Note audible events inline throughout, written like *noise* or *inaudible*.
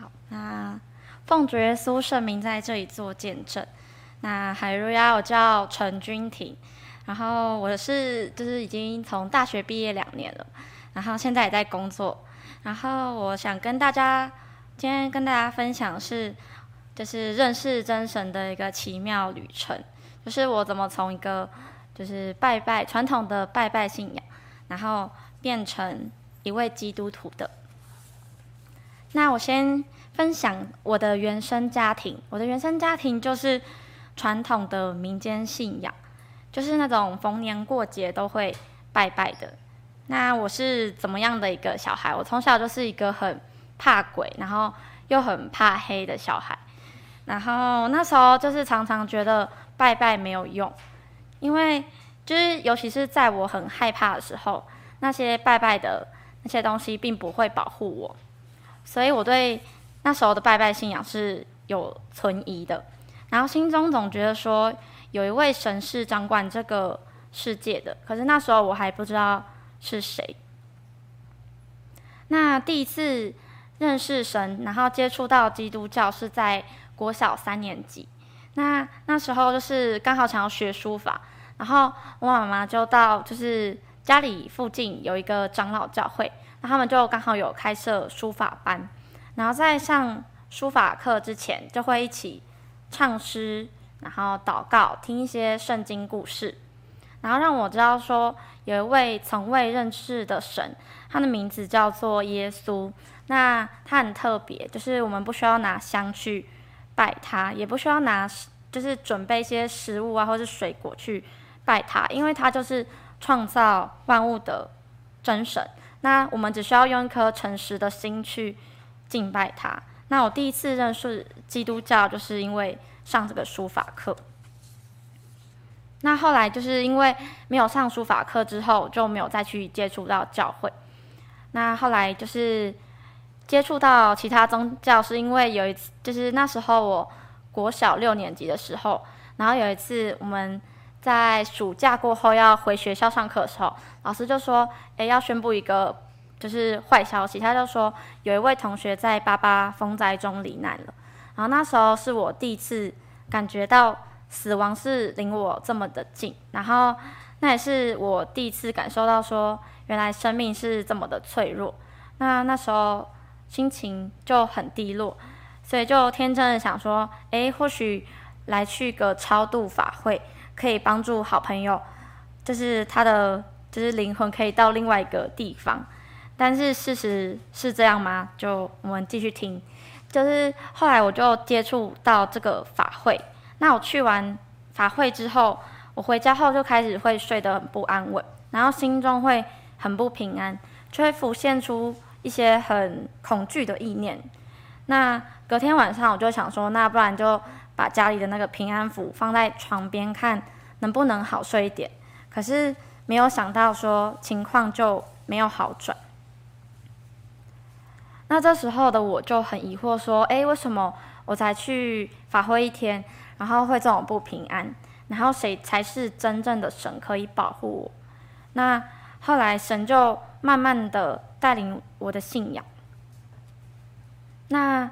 好，那奉主耶稣圣名在这里做见证。那哈利路亚，我叫陈君婷，然后我是就是已经从大学毕业两年了，然后现在也在工作。然后我想跟大家今天跟大家分享是，就是认识真神的一个奇妙旅程，就是我怎么从一个就是拜拜传统的拜拜信仰，然后变成一位基督徒的。那我先分享我的原生家庭，我的原生家庭就是传统的民间信仰，就是那种逢年过节都会拜拜的。那我是怎么样的一个小孩？我从小就是一个很怕鬼，然后又很怕黑的小孩。然后那时候就是常常觉得拜拜没有用，因为就是尤其是在我很害怕的时候，那些拜拜的那些东西并不会保护我，所以我对那时候的拜拜信仰是有存疑的。然后心中总觉得说有一位神是掌管这个世界的，可是那时候我还不知道是谁。那第一次认识神，然后接触到基督教是在。国小三年级，那那时候就是刚好想要学书法，然后我妈妈就到就是家里附近有一个长老教会，那他们就刚好有开设书法班，然后在上书法课之前就会一起唱诗，然后祷告，听一些圣经故事，然后让我知道说有一位从未认识的神，他的名字叫做耶稣，那他很特别，就是我们不需要拿香去。拜他也不需要拿，就是准备一些食物啊，或是水果去拜他，因为他就是创造万物的真神。那我们只需要用一颗诚实的心去敬拜他。那我第一次认识基督教，就是因为上这个书法课。那后来就是因为没有上书法课之后，就没有再去接触到教会。那后来就是。接触到其他宗教是因为有一次，就是那时候我国小六年级的时候，然后有一次我们在暑假过后要回学校上课的时候，老师就说：“诶，要宣布一个就是坏消息。”他就说有一位同学在八八风灾中罹难了。然后那时候是我第一次感觉到死亡是离我这么的近，然后那也是我第一次感受到说原来生命是这么的脆弱。那那时候。心情就很低落，所以就天真的想说，诶，或许来去个超度法会，可以帮助好朋友，就是他的就是灵魂可以到另外一个地方。但是事实是这样吗？就我们继续听。就是后来我就接触到这个法会，那我去完法会之后，我回家后就开始会睡得很不安稳，然后心中会很不平安，就会浮现出。一些很恐惧的意念，那隔天晚上我就想说，那不然就把家里的那个平安符放在床边，看能不能好睡一点。可是没有想到说情况就没有好转。那这时候的我就很疑惑，说，诶，为什么我才去法会一天，然后会这种不平安？然后谁才是真正的神可以保护我？那后来神就慢慢的。带领我的信仰。那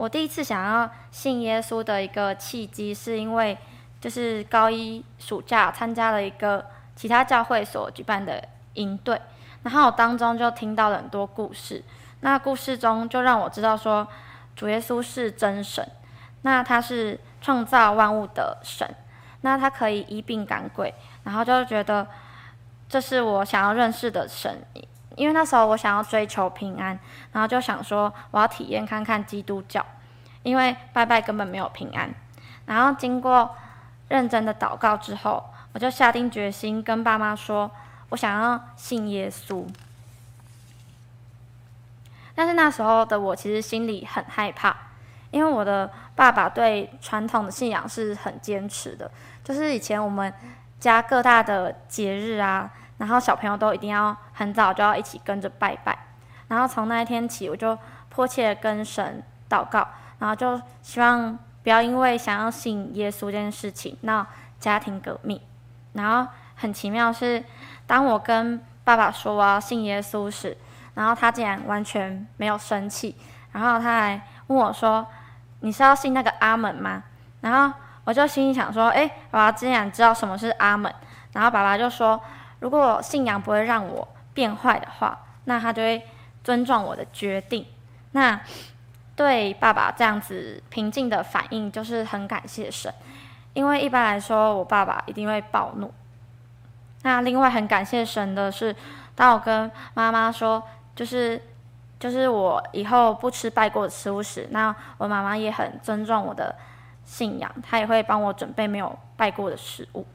我第一次想要信耶稣的一个契机，是因为就是高一暑假参加了一个其他教会所举办的营队，然后我当中就听到了很多故事。那故事中就让我知道说，主耶稣是真神，那他是创造万物的神，那他可以医病赶鬼，然后就觉得这是我想要认识的神。因为那时候我想要追求平安，然后就想说我要体验看看基督教，因为拜拜根本没有平安。然后经过认真的祷告之后，我就下定决心跟爸妈说，我想要信耶稣。但是那时候的我其实心里很害怕，因为我的爸爸对传统的信仰是很坚持的，就是以前我们家各大的节日啊。然后小朋友都一定要很早就要一起跟着拜拜，然后从那一天起，我就迫切跟神祷告，然后就希望不要因为想要信耶稣这件事情闹家庭革命。然后很奇妙是，当我跟爸爸说我要信耶稣时，然后他竟然完全没有生气，然后他还问我说：“你是要信那个阿门吗？”然后我就心里想说：“哎，爸爸竟然知道什么是阿门，然后爸爸就说，如果信仰不会让我变坏的话，那他就会尊重我的决定。”那对爸爸这样子平静的反应，就是很感谢神，因为一般来说，我爸爸一定会暴怒。那另外很感谢神的是，当我跟妈妈说，就是就是我以后不吃拜过的食物时，那我妈妈也很尊重我的信仰，她也会帮我准备没有拜过的食物。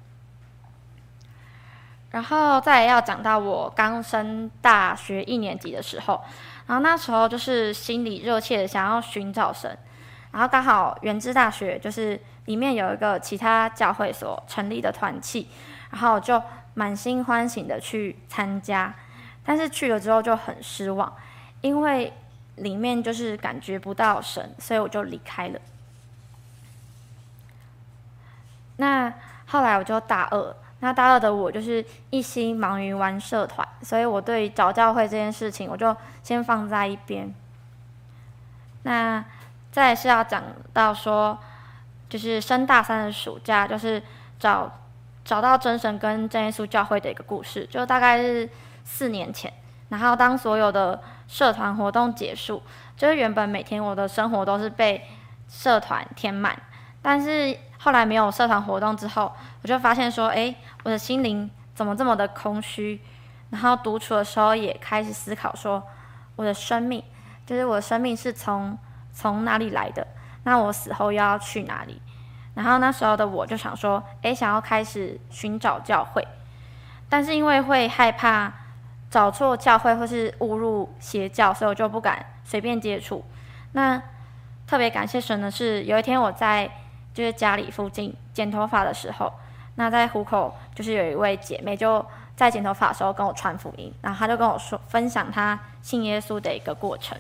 然后再要讲到我刚升大学一年级的时候，然后那时候就是心里热切的想要寻找神，然后刚好原知大学就是里面有一个其他教会所成立的团契，然后就。满心欢喜的去参加，但是去了之后就很失望，因为里面就是感觉不到神，所以我就离开了。那后来我就大二，那大二的我就是一心忙于玩社团，所以我对找教会这件事情我就先放在一边。那再是要讲到说，就是升大三的暑假，就是找。找到真神跟真耶稣教会的一个故事，就大概是四年前。然后当所有的社团活动结束，就是原本每天我的生活都是被社团填满，但是后来没有社团活动之后，我就发现说，诶，我的心灵怎么这么的空虚？然后独处的时候也开始思考说，我的生命，就是我的生命是从从哪里来的？那我死后又要去哪里？然后那时候的我就想说，诶，想要开始寻找教会，但是因为会害怕找错教会或是误入邪教，所以我就不敢随便接触。那特别感谢神的是，有一天我在就是家里附近剪头发的时候，那在虎口就是有一位姐妹就在剪头发的时候跟我传福音，然后她就跟我说分享她信耶稣的一个过程。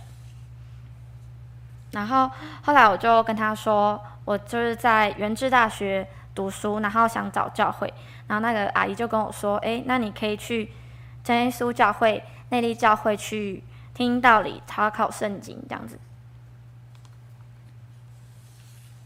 然后后来我就跟她说。我就是在元智大学读书，然后想找教会，然后那个阿姨就跟我说：“诶，那你可以去真耶稣教会、内力教会去听道理、查考圣经这样子。”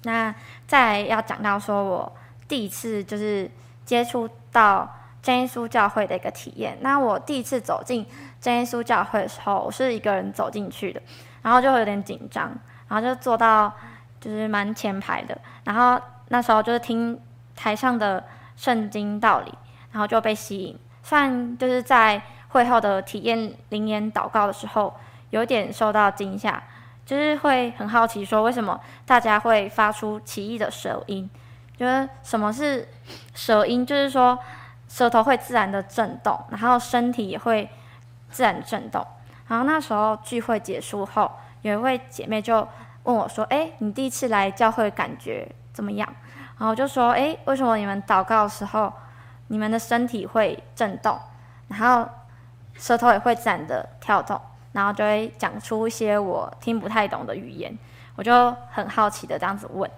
那再要讲到说我第一次就是接触到真耶稣教会的一个体验。那我第一次走进真耶稣教会的时候，我是一个人走进去的，然后就会有点紧张，然后就坐到。就是蛮前排的，然后那时候就是听台上的圣经道理，然后就被吸引。算就是在会后的体验灵言祷告的时候，有点受到惊吓，就是会很好奇说为什么大家会发出奇异的舌音？就是什么是舌音？就是说舌头会自然的震动，然后身体也会自然震动。然后那时候聚会结束后，有一位姐妹就。问我说：“诶，你第一次来教会感觉怎么样？”然后我就说：“诶，为什么你们祷告的时候，你们的身体会震动，然后舌头也会自然的跳动，然后就会讲出一些我听不太懂的语言？”我就很好奇的这样子问，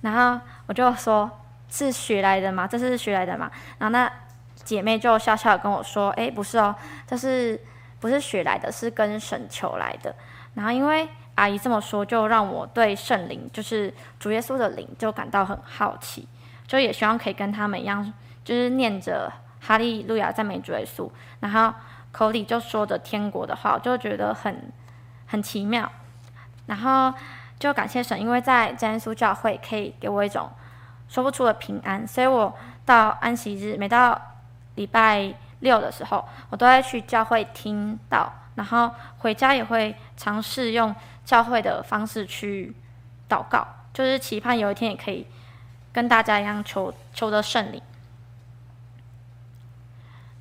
然后我就说：“是学来的吗？这是学来的吗？”然后那姐妹就笑笑跟我说：“诶，不是哦，这是不是学来的？是跟神求来的。”然后因为。阿姨这么说，就让我对圣灵，就是主耶稣的灵，就感到很好奇，就也希望可以跟他们一样，就是念着哈利路亚赞美主耶稣，然后口里就说着天国的话，我就觉得很很奇妙，然后就感谢神，因为在真耶稣教会可以给我一种说不出的平安，所以我到安息日，每到礼拜六的时候，我都会去教会听道，然后回家也会尝试用。教会的方式去祷告，就是期盼有一天也可以跟大家一样求求得圣灵。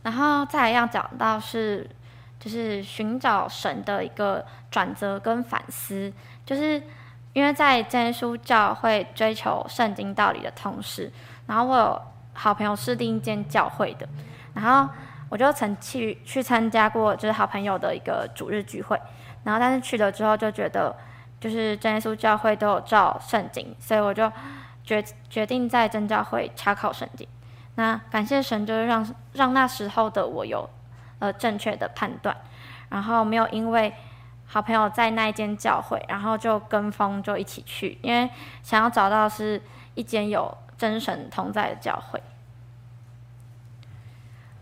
然后再要讲到是，就是寻找神的一个转折跟反思，就是因为在真耶稣教会追求圣经道理的同时，然后我有好朋友是另一间教会的，然后我就曾去去参加过，就是好朋友的一个主日聚会。然后，但是去了之后就觉得，就是真耶稣教会都有照圣经，所以我就决决定在真教会查考圣经。那感谢神，就是让让那时候的我有呃正确的判断，然后没有因为好朋友在那一间教会，然后就跟风就一起去，因为想要找到是一间有真神同在的教会。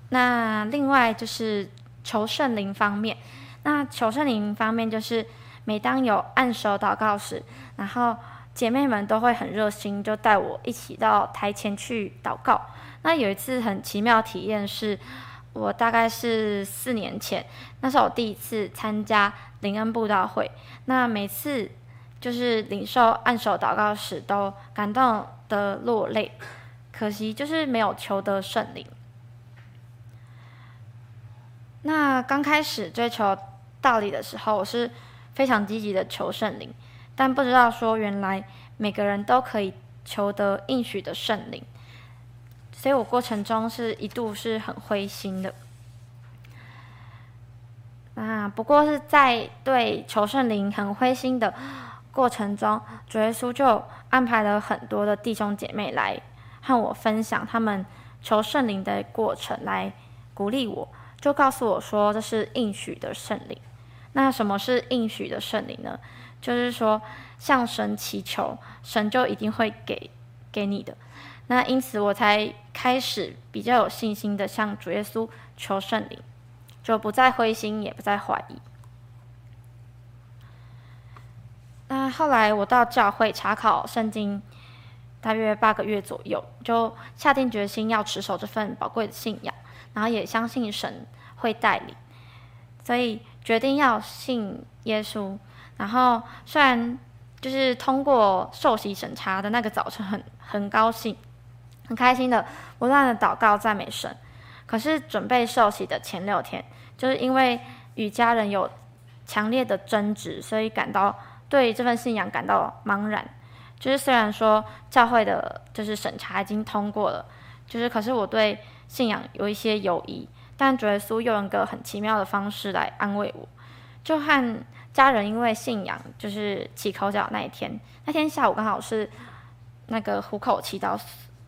那另外就是求圣灵方面，那求圣灵方面就是每当有按手祷告时，然后姐妹们都会很热心，就带我一起到台前去祷告。那有一次很奇妙的体验是，我大概是四年前，那是我第一次参加灵恩布道会。那每次就是领受按手祷告时，都感动的落泪。可惜就是没有求得圣灵。那刚开始追求道理的时候，我是非常积极的求圣灵，但不知道说原来每个人都可以求得应许的圣灵。所以我过程中是一度是很灰心的，那不过是在对求圣灵很灰心的过程中，主耶稣就安排了很多的弟兄姐妹来和我分享他们求圣灵的过程，来鼓励我，就告诉我说这是应许的圣灵。那什么是应许的圣灵呢？就是说向神祈求，神就一定会给给你的。那因此我才开始比较有信心的向主耶稣求圣灵，就不再灰心，也不再怀疑。那后来我到教会查考圣经，大约八个月左右，就下定决心要持守这份宝贵的信仰，然后也相信神会带领，所以决定要信耶稣。然后虽然就是通过受洗审查的那个早晨很，很高兴。很开心的，不断的祷告赞美神。可是准备受洗的前六天，就是因为与家人有强烈的争执，所以感到对这份信仰感到茫然。就是虽然说教会的就是审查已经通过了，就是可是我对信仰有一些犹疑。但主耶稣用一个很奇妙的方式来安慰我，就和家人因为信仰就是起口角那一天，那天下午刚好是那个虎口祈祷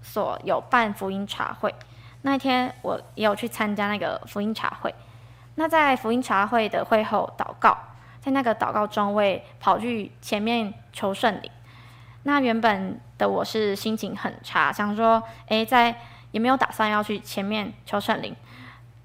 所有办福音茶会，那一天我也有去参加那个福音茶会。那在福音茶会的会后祷告，在那个祷告中，我跑去前面求圣灵。那原本的我是心情很差，想说，诶，在也没有打算要去前面求圣灵，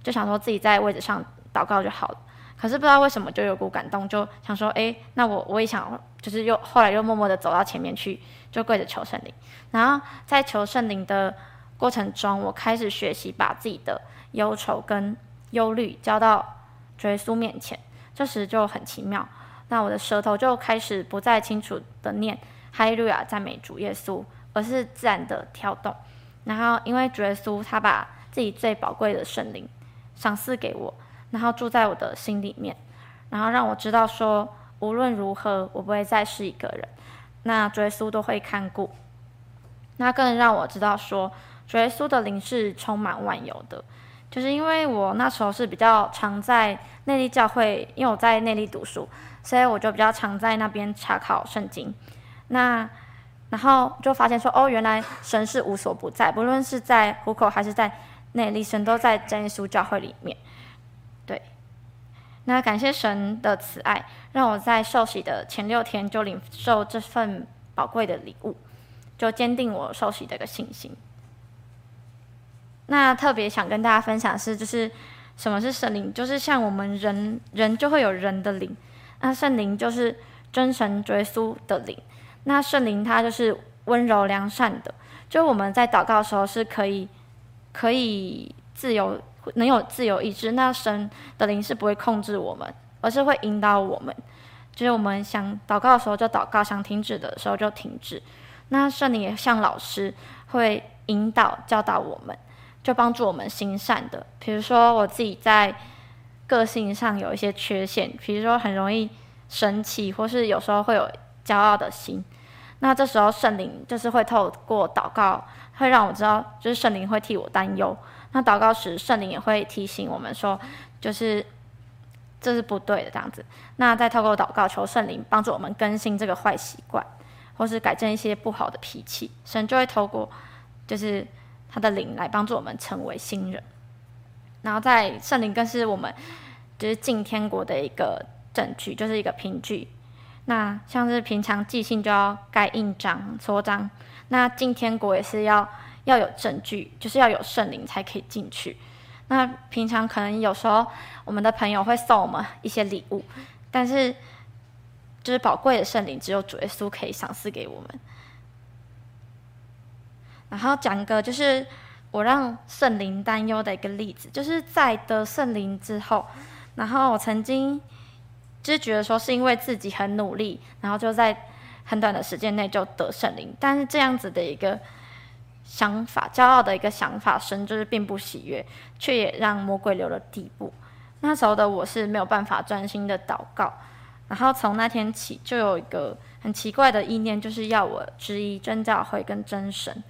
就想说自己在位置上祷告就好了。可是不知道为什么就有股感动，就想说，诶，那我我也想，就是又后来又默默的走到前面去，就跪着求圣灵。然后在求圣灵的过程中，我开始学习把自己的忧愁跟忧虑交到主耶稣面前。这时就很奇妙，那我的舌头就开始不再清楚的念哈利路亚赞美主耶稣，而是自然的跳动。然后因为主耶稣他把自己最宝贵的圣灵赏赐给我。然后住在我的心里面，然后让我知道说，无论如何，我不会再是一个人。那主耶稣都会看顾。那更让我知道说，主耶稣的灵是充满万有的。就是因为我那时候是比较常在内地教会，因为我在内地读书，所以我就比较常在那边查考圣经。那然后就发现说，哦，原来神是无所不在，不论是在虎口还是在内力，神都在真耶稣教会里面。对，那感谢神的慈爱，让我在受洗的前六天就领受这份宝贵的礼物，就坚定我受洗的一个信心。那特别想跟大家分享是，就是什么是圣灵？就是像我们人人就会有人的灵，那圣灵就是真神耶稣的灵。那圣灵它就是温柔良善的，就我们在祷告的时候是可以可以自由。能有自由意志，那神的灵是不会控制我们，而是会引导我们。就是我们想祷告的时候就祷告，想停止的时候就停止。那圣灵也像老师，会引导教导我们，就帮助我们行善的。比如说我自己在个性上有一些缺陷，比如说很容易生气，或是有时候会有骄傲的心。那这时候圣灵就是会透过祷告，会让我知道，就是圣灵会替我担忧。那祷告时，圣灵也会提醒我们说，就是这是不对的这样子。那再透过祷告求圣灵帮助我们更新这个坏习惯，或是改正一些不好的脾气，神就会透过就是他的灵来帮助我们成为新人。然后在圣灵更是我们就是进天国的一个证据，就是一个凭据。那像是平常寄信就要盖印章、戳章，那进天国也是要要有证据，就是要有圣灵才可以进去。那平常可能有时候我们的朋友会送我们一些礼物，但是就是宝贵的圣灵只有主耶稣可以赏赐给我们。然后讲一个就是我让圣灵担忧的一个例子，就是在得圣灵之后，然后我曾经就是觉得说是因为自己很努力，然后就在很短的时间内就得圣灵，但是这样子的一个。想法，骄傲的一个想法，神就是并不喜悦，却也让魔鬼留了地步。那时候的我是没有办法专心的祷告，然后从那天起就有一个很奇怪的意念，就是要我质疑真教会跟真神。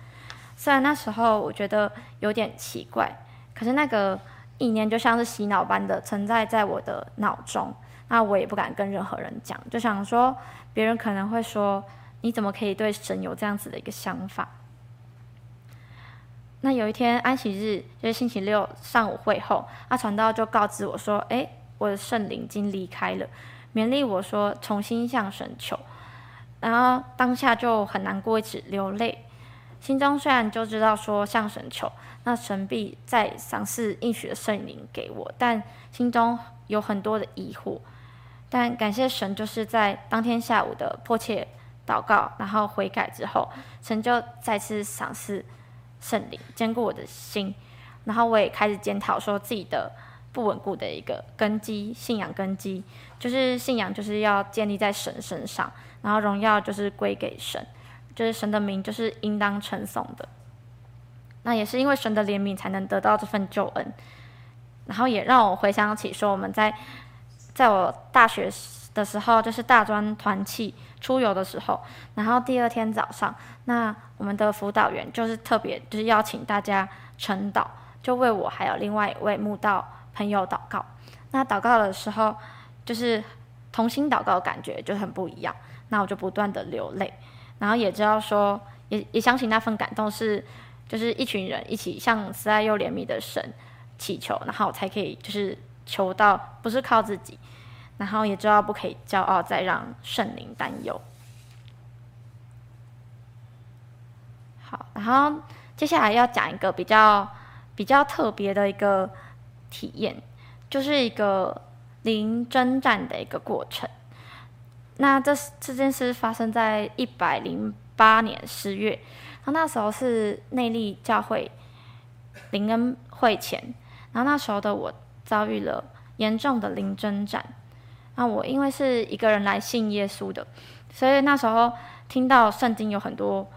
虽然那时候我觉得有点奇怪，可是那个意念就像是洗脑般的存在在我的脑中。那我也不敢跟任何人讲，就想说别人可能会说，你怎么可以对神有这样子的一个想法？那有一天安息日，就是星期六上午会后，阿传道就告知我说：“诶，我的圣灵已经离开了，勉励我说重新向神求。”然后当下就很难过，一直流泪。心中虽然就知道说向神求，那神必再赏赐应许的圣灵给我，但心中有很多的疑惑。但感谢神，就是在当天下午的迫切祷告，然后悔改之后，神就再次赏赐。圣灵坚固我的心，然后我也开始检讨说自己的不稳固的一个根基，信仰根基就是信仰就是要建立在神身上，然后荣耀就是归给神，就是神的名就是应当称颂的。那也是因为神的怜悯才能得到这份救恩，然后也让我回想起说我们在在我大学的时候，就是大专团契出游的时候，然后第二天早上，那我们的辅导员就是特别就是邀请大家晨祷，就为我还有另外一位慕道朋友祷告。那祷告的时候，就是同心祷告的感觉就很不一样。那我就不断的流泪，然后也知道说，也也相信那份感动是，就是一群人一起向慈爱又怜悯的神祈求，然后才可以就是求到不是靠自己。然后也知道不可以骄傲，再让圣灵担忧。好，然后接下来要讲一个比较比较特别的一个体验，就是一个零征战的一个过程。那这这件事发生在一百零八年十月，然后那时候是内力教会灵恩会前，然后那时候的我遭遇了严重的零征战。那我因为是一个人来信耶稣的，所以那时候听到圣经有很多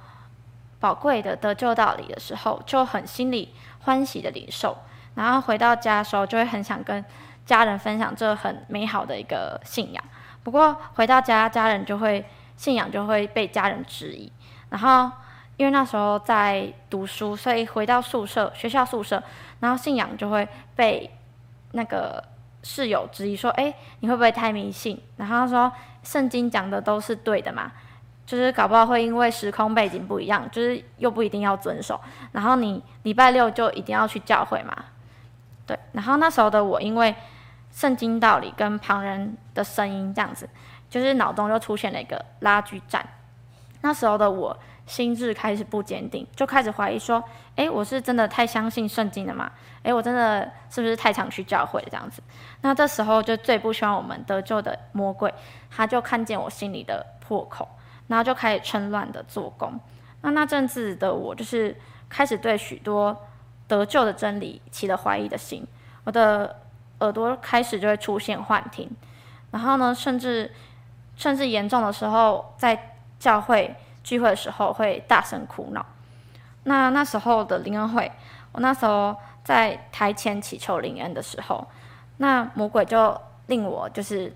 宝贵的得救道理的时候，就很心里欢喜的领受。然后回到家的时候，就会很想跟家人分享这很美好的一个信仰。不过回到家，家人就会信仰就会被家人质疑。然后因为那时候在读书，所以回到宿舍，学校宿舍，然后信仰就会被那个。室友质疑说：“哎，你会不会太迷信？”然后他说：“圣经讲的都是对的嘛，就是搞不好会因为时空背景不一样，就是又不一定要遵守。然后你礼拜六就一定要去教会嘛？对。然后那时候的我，因为圣经道理跟旁人的声音这样子，就是脑中就出现了一个拉锯战。那时候的我。”心智开始不坚定，就开始怀疑说：“诶，我是真的太相信圣经了吗？诶，我真的是不是太常去教会这样子？”那这时候就最不希望我们得救的魔鬼，他就看见我心里的破口，然后就开始趁乱的做工。那那阵子的我，就是开始对许多得救的真理起了怀疑的心，我的耳朵开始就会出现幻听，然后呢，甚至甚至严重的时候，在教会。聚会的时候会大声哭闹，那那时候的灵恩会，我那时候在台前祈求灵恩的时候，那魔鬼就令我就是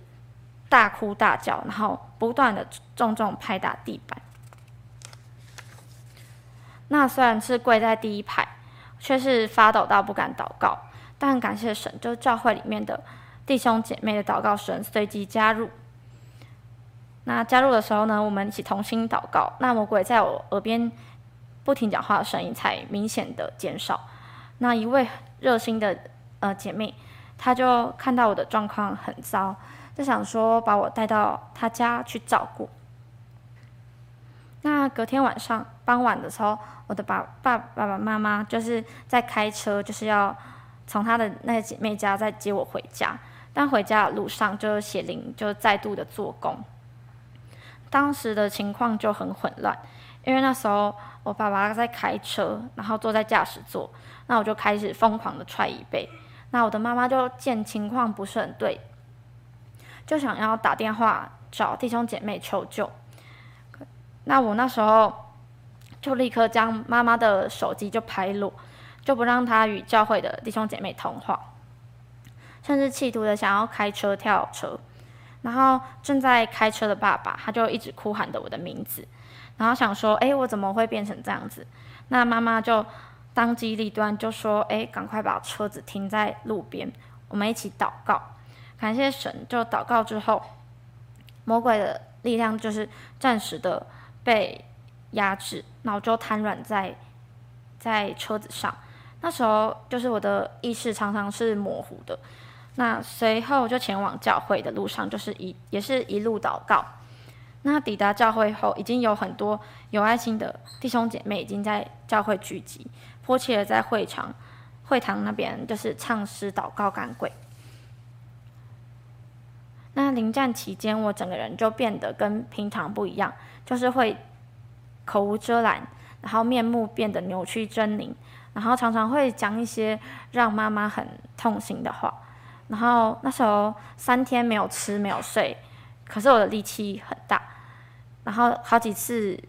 大哭大叫，然后不断的重重拍打地板。那虽然是跪在第一排，却是发抖到不敢祷告，但感谢神，就教会里面的弟兄姐妹的祷告声随即加入。那加入的时候呢，我们一起同心祷告。那魔鬼在我耳边不停讲话的声音才明显的减少。那一位热心的呃姐妹，她就看到我的状况很糟，就想说把我带到她家去照顾。那隔天晚上傍晚的时候，我的爸爸爸爸妈妈就是在开车，就是要从他的那个姐妹家再接我回家。但回家的路上，就血淋就再度的做工。当时的情况就很混乱，因为那时候我爸爸在开车，然后坐在驾驶座，那我就开始疯狂的踹椅背。那我的妈妈就见情况不是很对，就想要打电话找弟兄姐妹求救。那我那时候就立刻将妈妈的手机就拍落，就不让她与教会的弟兄姐妹通话，甚至企图的想要开车跳车。然后正在开车的爸爸，他就一直哭喊着我的名字，然后想说：“哎，我怎么会变成这样子？”那妈妈就当机立断，就说：“哎，赶快把车子停在路边，我们一起祷告，感谢神。”就祷告之后，魔鬼的力量就是暂时的被压制，然后就瘫软在在车子上。那时候就是我的意识常常是模糊的。那随后就前往教会的路上，就是一也是一路祷告。那抵达教会后，已经有很多有爱心的弟兄姐妹已经在教会聚集，迫切的在会场、会堂那边就是唱诗、祷告、赶鬼。那临战期间，我整个人就变得跟平常不一样，就是会口无遮拦，然后面目变得扭曲狰狞，然后常常会讲一些让妈妈很痛心的话。然后那时候三天没有吃没有睡，可是我的力气很大，然后好几次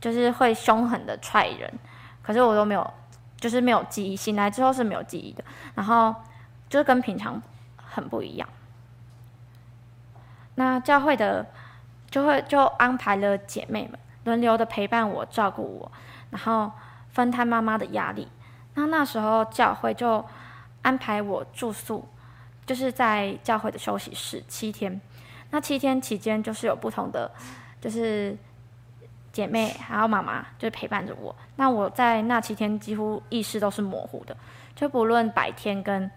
就是会凶狠的踹人，可是我都没有，就是没有记忆，醒来之后是没有记忆的，然后就是跟平常很不一样。那教会的就会就安排了姐妹们轮流的陪伴我照顾我，然后分摊妈妈的压力。那那时候教会就。安排我住宿，就是在教会的休息室七天。那七天期间，就是有不同的，就是姐妹还有妈妈，就陪伴着我。那我在那七天几乎意识都是模糊的，就不论白天跟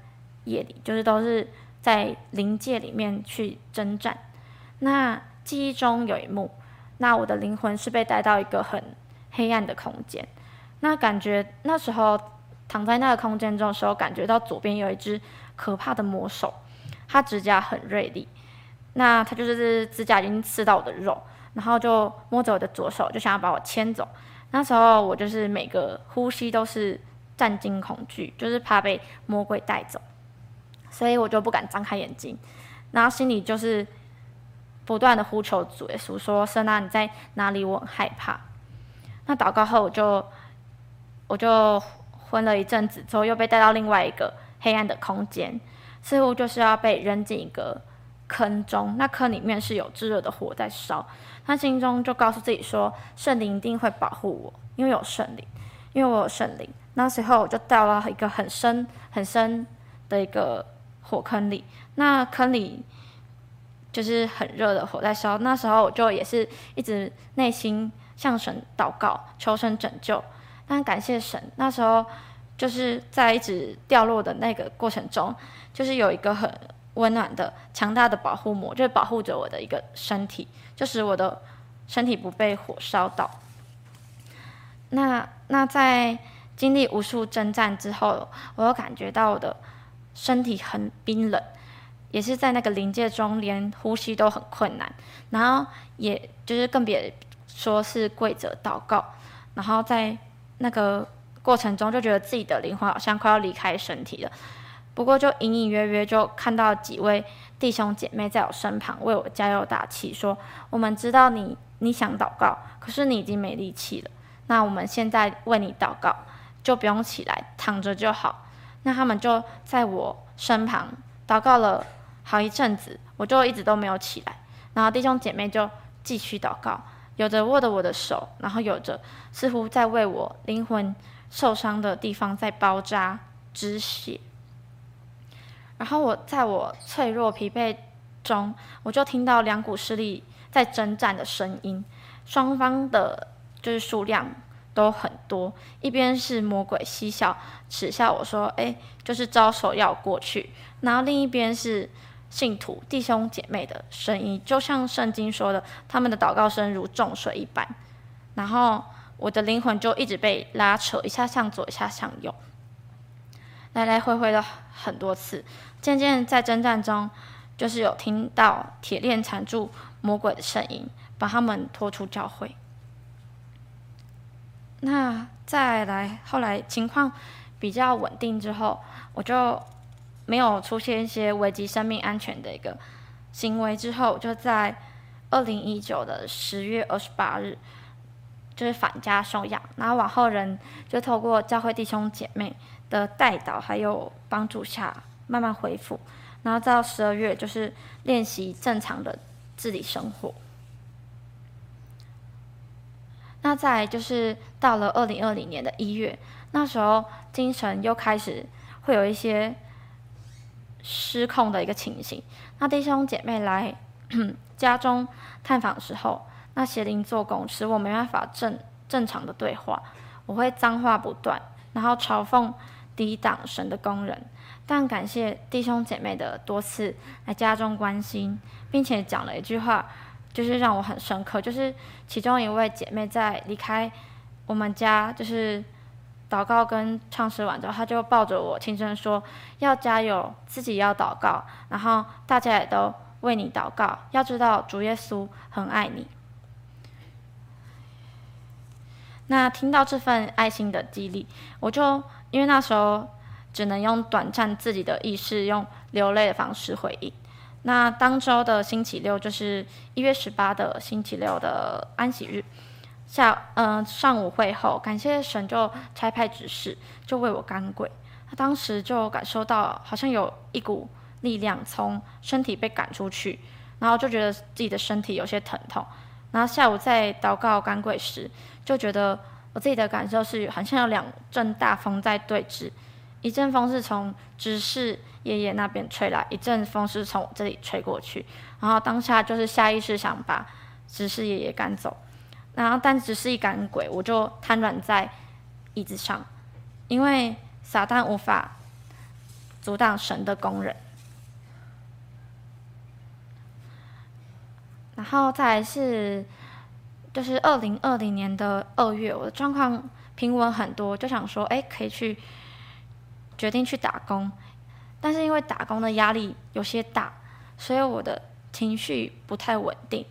夜里，就是都是在灵界里面去征战。那记忆中有一幕，那我的灵魂是被带到一个很黑暗的空间。那感觉那时候。躺在那个空间中的时候，感觉到左边有一只可怕的魔手，它指甲很锐利，那它就是指甲已经刺到我的肉，然后就摸着我的左手，就想要把我牵走。那时候我就是每个呼吸都是战惊恐惧，就是怕被魔鬼带走，所以我就不敢张开眼睛，然后心里就是不断的呼求主耶稣说：“神啊，你在哪里？我很害怕。”那祷告后，我就我就。昏了一阵子之后，又被带到另外一个黑暗的空间，似乎就是要被扔进一个坑中。那坑里面是有炙热的火在烧。他心中就告诉自己说：“圣灵一定会保护我，因为有圣灵，因为我有圣灵。”那时候我就掉到一个很深很深的一个火坑里。那坑里就是很热的火在烧。那时候我就也是一直内心向神祷告，求神拯救。但感谢神，那时候就是在一直掉落的那个过程中，就是有一个很温暖的、强大的保护膜，就是保护着我的一个身体，就使我的身体不被火烧到。那那在经历无数征战之后，我又感觉到我的身体很冰冷，也是在那个临界中，连呼吸都很困难，然后也就是更别说是跪着祷告，然后在。那个过程中，就觉得自己的灵魂好像快要离开身体了。不过，就隐隐约约就看到几位弟兄姐妹在我身旁为我加油打气，说：“我们知道你你想祷告，可是你已经没力气了。那我们现在为你祷告，就不用起来，躺着就好。”那他们就在我身旁祷告了好一阵子，我就一直都没有起来。然后弟兄姐妹就继续祷告。有着握着我的手，然后有着似乎在为我灵魂受伤的地方在包扎止血。然后我在我脆弱疲惫中，我就听到两股势力在征战的声音，双方的就是数量都很多。一边是魔鬼嬉笑耻笑我说：“哎，就是招手要过去。”然后另一边是信徒弟兄姐妹的声音，就像圣经说的，他们的祷告声如重水一般。然后我的灵魂就一直被拉扯，一下向左，一下向右，来来回回了很多次。渐渐在征战中，就是有听到铁链缠住魔鬼的声音，把他们拖出教会。那再来，后来情况比较稳定之后，我就没有出现一些危及生命安全的一个行为。之后就在二零一九的十月二十八日，就是返家收养。然后往后人就透过教会弟兄姐妹的带导还有帮助下，慢慢恢复。然后到十二月，就是练习正常的自理生活。那再就是到了二零二零年的一月，那时候精神又开始会有一些失控的一个情形。那弟兄姐妹来 *clears throat* 家中探访的时候，那邪灵做工，使我没办法正正常的对话，我会脏话不断，然后嘲讽抵挡神的工人。但感谢弟兄姐妹的多次来家中关心，并且讲了一句话。就是让我很深刻，就是其中一位姐妹在离开我们家，就是祷告跟唱诗完之后，他就抱着我轻声说：“要加油，自己要祷告，然后大家也都为你祷告。要知道主耶稣很爱你。”那听到这份爱心的激励，我就因为那时候只能用短暂自己的意识，用流泪的方式回应。那当周的星期六就是一月十八的星期六的安息日，下嗯、上午会后，感谢神就差派执事就为我赶鬼。他当时就感受到好像有一股力量从身体被赶出去，然后就觉得自己的身体有些疼痛。然后下午在祷告赶鬼时，就觉得我自己的感受是好像有两阵大风在对峙，一阵风是从执事。爷爷那边吹来一阵风，是从我这里吹过去，然后当下就是下意识想把执事爷爷赶走，然后但只是一杆鬼，我就瘫软在椅子上，因为撒旦无法阻挡神的工人。然后再来是，就是二零二零年的二月，我的状况平稳很多，就想说，哎，可以去决定去打工。但是因为打工的压力有些大，所以我的情绪不太稳定，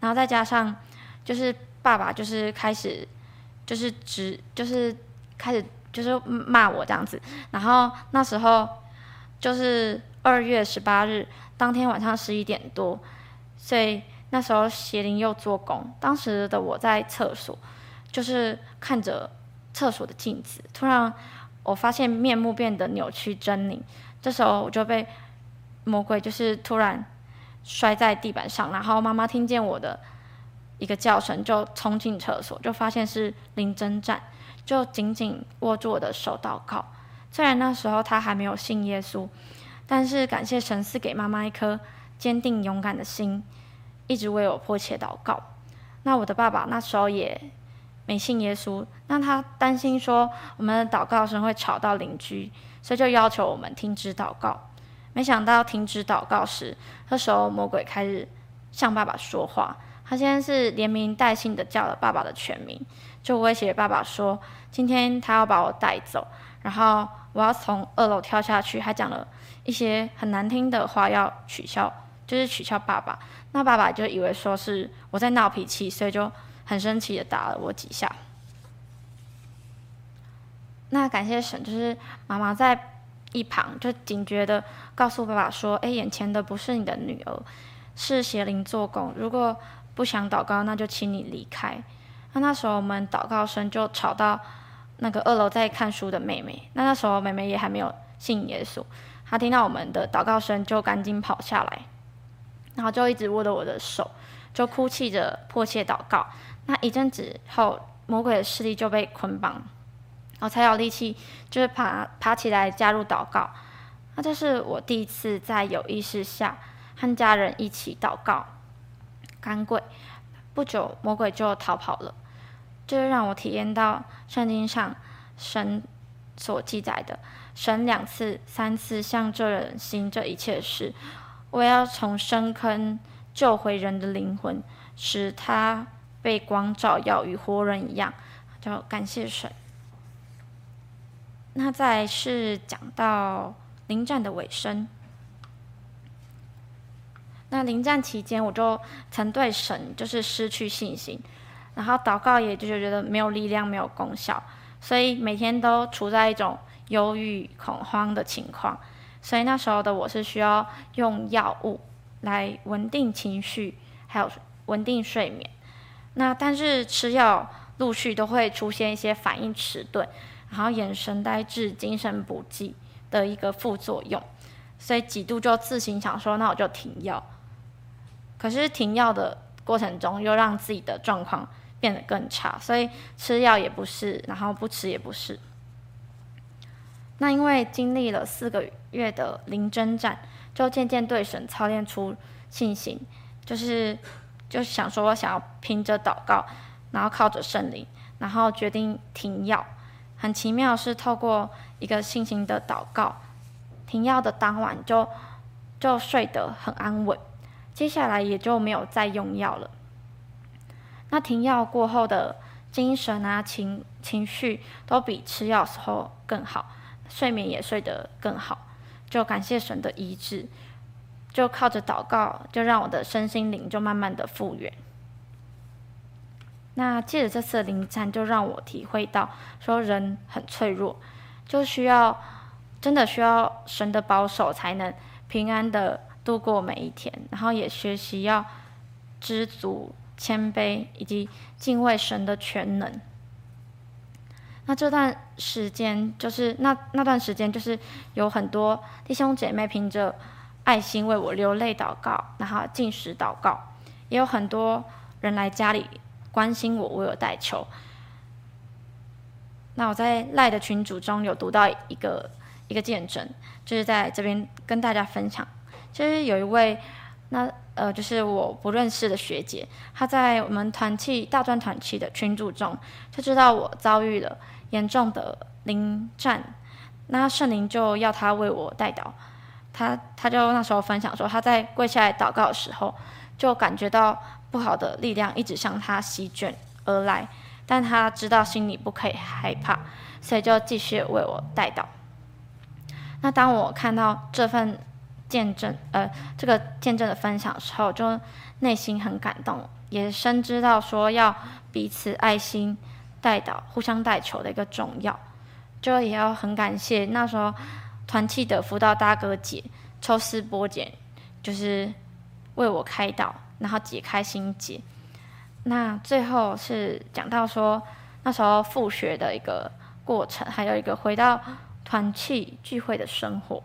然后再加上就是爸爸就是开始就是直就是开始就是骂我这样子，然后那时候就是二月十八日当天晚上十一点多，所以那时候邪灵又做工，当时的我在厕所，就是看着厕所的镜子，突然我发现面目变得扭曲狰狞。这时候我就被魔鬼就是突然摔在地板上，然后妈妈听见我的一个叫声，就冲进厕所，就发现是灵征战，就紧紧握住我的手祷告。虽然那时候他还没有信耶稣，但是感谢神赐给妈妈一颗坚定勇敢的心，一直为我迫切祷告。那我的爸爸那时候也没信耶稣，那他担心说我们的祷告声会吵到邻居。所以就要求我们停止祷告，没想到停止祷告时，那时候魔鬼开始向爸爸说话。他先是连名带姓的叫了爸爸的全名，就威胁爸爸说：“今天他要把我带走，然后我要从二楼跳下去。”还讲了一些很难听的话，要取笑，就是取笑爸爸。那爸爸就以为说是我在闹脾气，所以就很生气的打了我几下。那感谢神，就是妈妈在一旁就警觉的告诉爸爸说：“哎，眼前的不是你的女儿，是邪灵做工。如果不想祷告，那就请你离开。”那那时候我们祷告声就吵到那个二楼在看书的妹妹。那那时候妹妹也还没有信耶稣，她听到我们的祷告声就赶紧跑下来，然后就一直握着我的手，就哭泣着迫切祷告。那一阵子后，魔鬼的势力就被捆绑。我才有力气，就是爬爬起来加入祷告。那这是我第一次在有意识下和家人一起祷告干鬼。不久，魔鬼就逃跑了。这让我体验到圣经上神所记载的：神两次、三次向这人行这一切事，我要从深坑救回人的灵魂，使他被光照耀，与活人一样。就感谢神。那再是讲到灵战的尾声。那临战期间，我就曾对神就是失去信心，然后祷告也就是觉得没有力量，没有功效，所以每天都处在一种忧郁、恐慌的情况。所以那时候的我是需要用药物来稳定情绪，还有稳定睡眠。那但是吃药陆续都会出现一些反应迟钝，然后眼神呆滞、精神不济的一个副作用，所以几度就自行想说，那我就停药。可是停药的过程中，又让自己的状况变得更差，所以吃药也不是，然后不吃也不是。那因为经历了四个月的零征战，就渐渐对神操练出信心，就是就想说，想要凭着祷告，然后靠着圣灵，然后决定停药。很奇妙是透过一个信心的祷告，停药的当晚就就睡得很安稳。接下来也就没有再用药了。那停药过后的精神啊、情情绪都比吃药时候更好，睡眠也睡得更好，就感谢神的医治，就靠着祷告，就让我的身心灵就慢慢的复原。那借着这次的灵战，就让我体会到，说人很脆弱，就需要真的需要神的保守，才能平安的。度过每一天，然后也学习要知足、谦卑以及敬畏神的全能。那这段时间，就是那那段时间，就是有很多弟兄姐妹凭着爱心为我流泪祷告，然后进食祷告，也有很多人来家里关心我，为我代求。那我在赖的群组中有读到一个一个见证，就是在这边跟大家分享。就是有一位，那呃，就是我不认识的学姐，她在我们团契大专团契的群组中，就知道我遭遇了严重的灵战，那圣灵就要她为我代祷，她她就那时候分享说，她在跪下来祷告的时候，就感觉到不好的力量一直向她席卷而来，但她知道心里不可以害怕，所以就继续为我代祷。那当我看到这份。见证，呃，这个见证的分享时候，就内心很感动，也深知道说要彼此爱心代祷、互相带球的一个重要，就也要很感谢那时候团契的辅导大哥姐抽丝剥茧，就是为我开导，然后解开心结。那最后是讲到说那时候复学的一个过程，还有一个回到团契聚会的生活。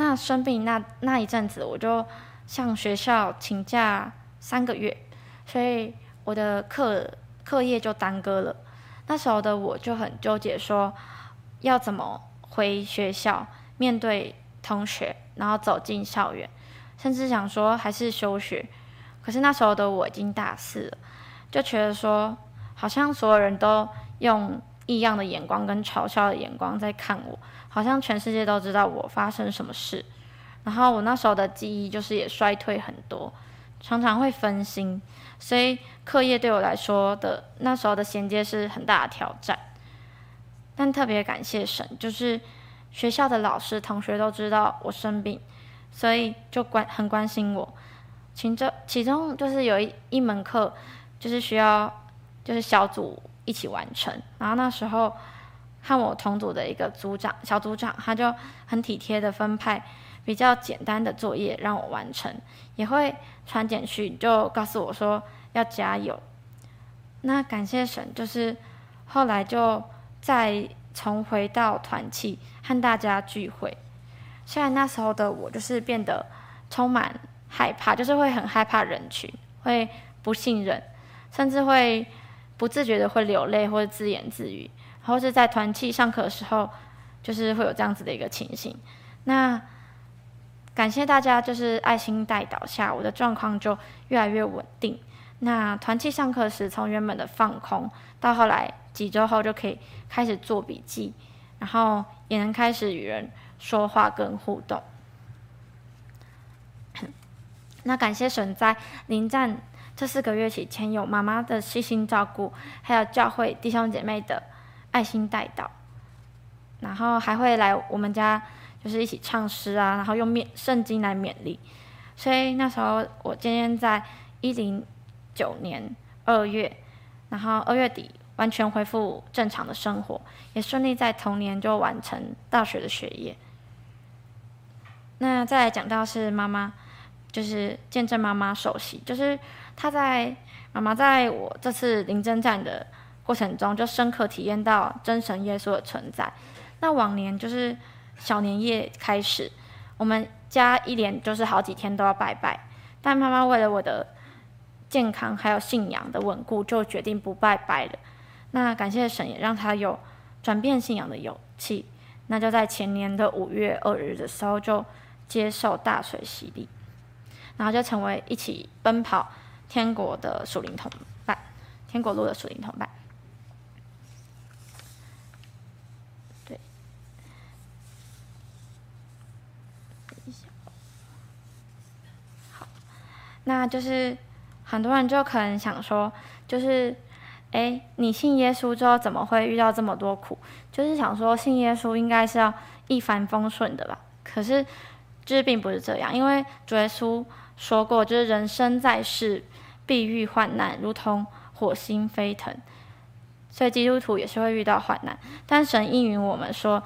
那生病那那一阵子，我就向学校请假三个月，所以我的课课业就耽搁了。那时候的我就很纠结，说要怎么回学校面对同学，然后走进校园，甚至想说还是休学。可是那时候的我已经大四了，就觉得说好像所有人都用异样的眼光跟嘲笑的眼光在看我。好像全世界都知道我发生什么事，然后我那时候的记忆就是也衰退很多，常常会分心，所以课业对我来说的那时候的衔接是很大的挑战。但特别感谢神，就是学校的老师同学都知道我生病，所以就关很关心我。其中其中就是有一一门课，就是需要就是小组一起完成，然后那时候。和我同组的一个组长，小组长，他就很体贴的分派比较简单的作业让我完成，也会传简讯就告诉我说要加油。那感谢神，就是后来就再重回到团契和大家聚会。虽然那时候的我就是变得充满害怕，就是会很害怕人群，会不信任，甚至会不自觉的会流泪或者自言自语。或是在团契上课的时候，就是会有这样子的一个情形。那感谢大家，就是爱心带导下，我的状况就越来越稳定。那团契上课时，从原本的放空，到后来几周后就可以开始做笔记，然后也能开始与人说话跟互动。*coughs* 那感谢神在临战这四个月期间，有妈妈的细心照顾，还有教会弟兄姐妹的爱心带到，然后还会来我们家，就是一起唱诗啊，然后用勉圣经来勉励。所以那时候我今天在一零九年二月，然后二月底完全恢复正常的生活，也顺利在同年就完成大学的学业。那再来讲到是妈妈，就是见证妈妈首席，就是。她在妈妈在我这次临征战的过程中，就深刻体验到真神耶稣的存在。那往年就是小年夜开始，我们家一连就是好几天都要拜拜，但妈妈为了我的健康还有信仰的稳固，就决定不拜拜了。那感谢神也让他有转变信仰的勇气，那就在前年的五月二日的时候就接受大水洗礼，然后就成为一起奔跑。天国的属灵同伴，天国路的属灵同伴。对，等一下，好，那就是很多人就可能想说，就是，哎，你信耶稣之后怎么会遇到这么多苦？就是想说信耶稣应该是要一帆风顺的吧？可是，就是并不是这样，因为主耶稣说过，就是人生在世。必遇患难，如同火星飞腾，所以基督徒也是会遇到患难。但神应允我们说，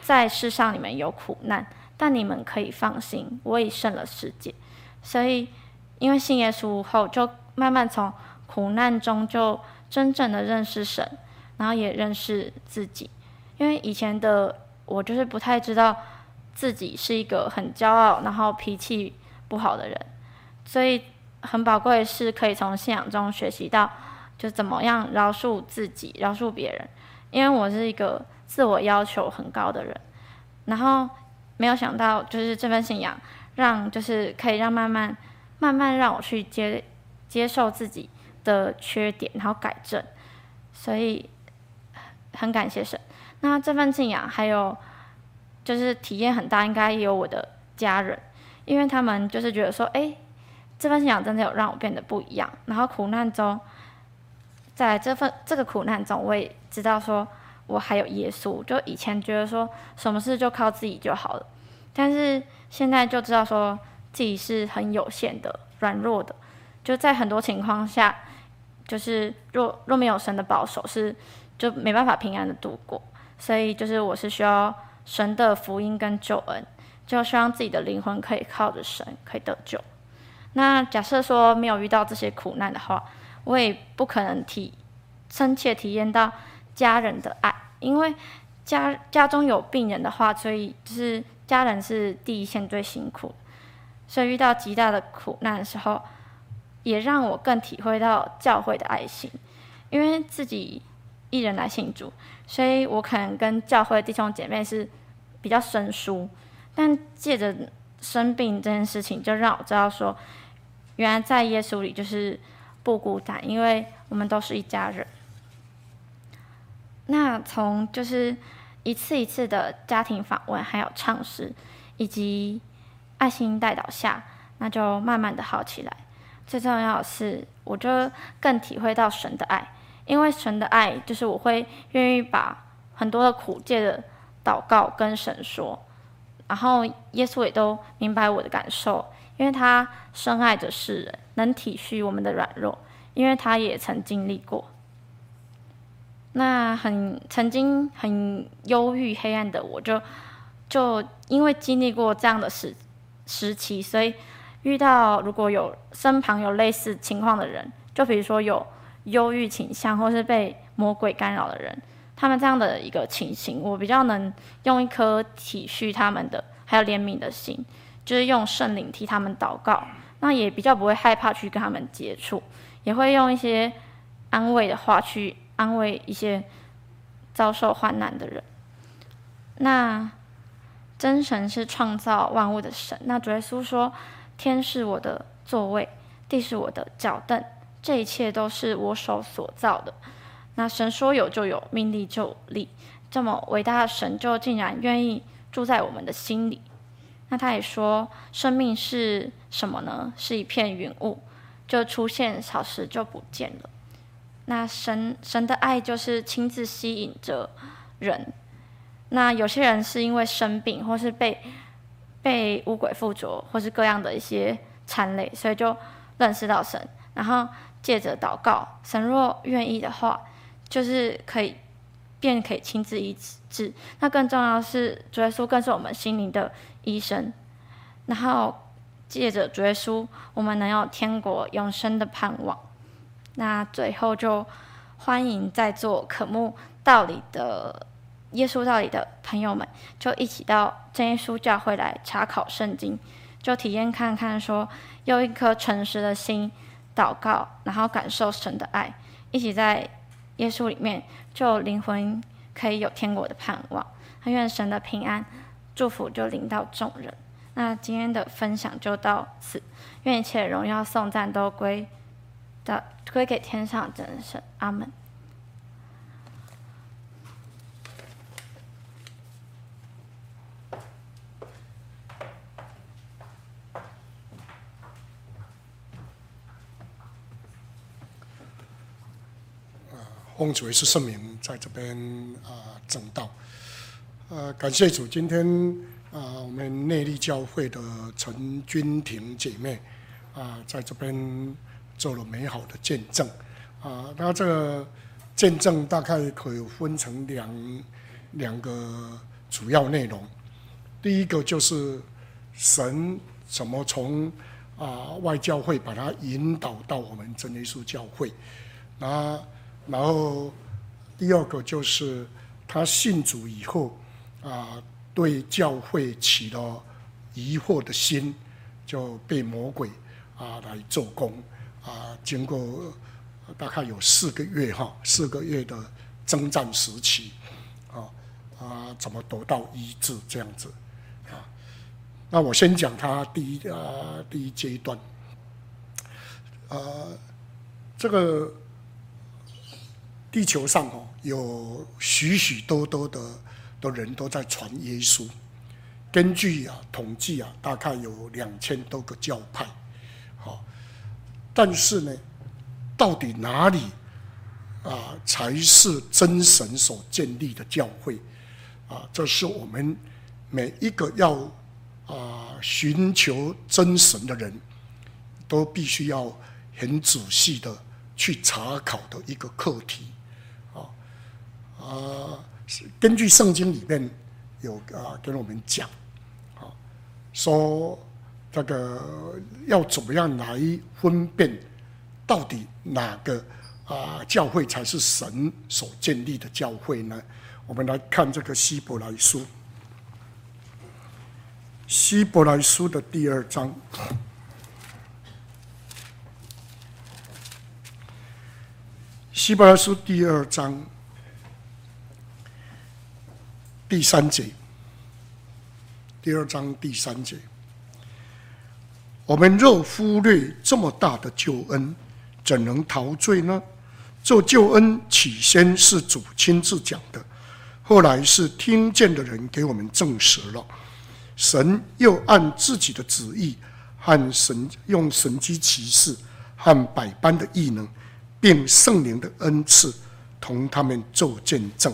在世上你们有苦难，但你们可以放心，我已胜了世界。所以，因为信耶稣后，就慢慢从苦难中就真正的认识神，然后也认识自己。因为以前的我就是不太知道自己是一个很骄傲，然后脾气不好的人，所以。很宝贵是，可以从信仰中学习到，就怎么样饶恕自己、饶恕别人。因为我是一个自我要求很高的人，然后没有想到，就是这份信仰，让就是可以让慢慢、慢慢让我去接接受自己的缺点，然后改正。所以很感谢神。那这份信仰还有就是体验很大，应该也有我的家人，因为他们就是觉得说，哎。这份信仰真的有让我变得不一样。然后苦难中，在这份这个苦难中，我也知道说，我还有耶稣。就以前觉得说，什么事就靠自己就好了，但是现在就知道说自己是很有限的、软弱的。就在很多情况下，就是若若没有神的保守，是就没办法平安的度过。所以就是我是需要神的福音跟救恩，就希望自己的灵魂可以靠着神可以得救。那假设说没有遇到这些苦难的话，我也不可能体深切体验到家人的爱，因为家家中有病人的话，所以就是家人是第一线最辛苦，所以遇到极大的苦难的时候，也让我更体会到教会的爱心，因为自己一人来信主，所以我可能跟教会弟兄姐妹是比较生疏，但借着生病这件事情，就让我知道说。原来在耶稣里就是不孤单，因为我们都是一家人。那从就是一次一次的家庭访问，还有唱诗，以及爱心带导下，那就慢慢的好起来。最重要的是，我就更体会到神的爱，因为神的爱就是我会愿意把很多的苦借着祷告跟神说，然后耶稣也都明白我的感受。因为他深爱着世人，能体恤我们的软弱，因为他也曾经历过。那很曾经很忧郁黑暗的我，就就因为经历过这样的事时期，所以遇到如果有身旁有类似情况的人，就比如说有忧郁倾向或是被魔鬼干扰的人，他们这样的一个情形，我比较能用一颗体恤他们的，还有怜悯的心。就是用圣灵替他们祷告，那也比较不会害怕去跟他们接触，也会用一些安慰的话去安慰一些遭受患难的人。那真神是创造万物的神，那主耶稣说：“天是我的座位，地是我的脚凳，这一切都是我手所造的。”那神说有就有，命立就立，这么伟大的神就竟然愿意住在我们的心里。那他也说，生命是什么呢？是一片云雾，就出现，小时就不见了。那神神的爱就是亲自吸引着人。那有些人是因为生病，或是被被污鬼附着，或是各样的一些缠累，所以就认识到神。然后借着祷告，神若愿意的话，就是可以便可以亲自医治。那更重要的是，主耶稣更是我们心灵的医生。然后借着主耶稣，我们能有天国永生的盼望。那最后就欢迎在座渴慕道理的耶稣道理的朋友们，就一起到真耶稣教会来查考圣经，就体验看看说，用一颗诚实的心祷告，然后感受神的爱，一起在耶稣里面，就灵魂可以有天国的盼望。愿神的平安祝福就临到众人。那今天的分享就到此，愿一切荣耀颂赞都归的归给天上真神，阿门。奉主耶稣圣名，在这边啊，证道。呃，感谢主，今天啊，我们内坜教会的陈君婷姐妹啊，在这边。做了美好的见证，啊，那这个见证大概可以分成两两个主要内容。第一个就是神怎么从啊外教会把它引导到我们真耶稣教会，那然后第二个就是他信主以后啊，对教会起了疑惑的心，就被魔鬼啊来做工。啊，经过大概有四个月哈，四个月的征战时期，啊啊，怎么得到医治这样子啊？那我先讲他第一啊第一阶段，啊，这个地球上哦有许许多多的的人都在传耶稣，根据啊统计啊，大概有两千多个教派，好。但是呢，到底哪里啊才是真神所建立的教会啊？这是我们每一个要啊寻求真神的人都必须要很仔细的去查考的一个课题啊！根据圣经里面有啊跟我们讲啊说。这个要怎么样来分辨，到底哪个啊、教会才是神所建立的教会呢？我们来看这个希伯来书，希伯来书的第二章，希伯来书第二章第三节，第二章第三节。我们若忽略这么大的救恩，怎能陶醉呢？这救恩起先是主亲自讲的，后来是听见的人给我们证实了。神又按自己的旨意和神用神迹奇事和百般的异能，并圣灵的恩赐，同他们做见证。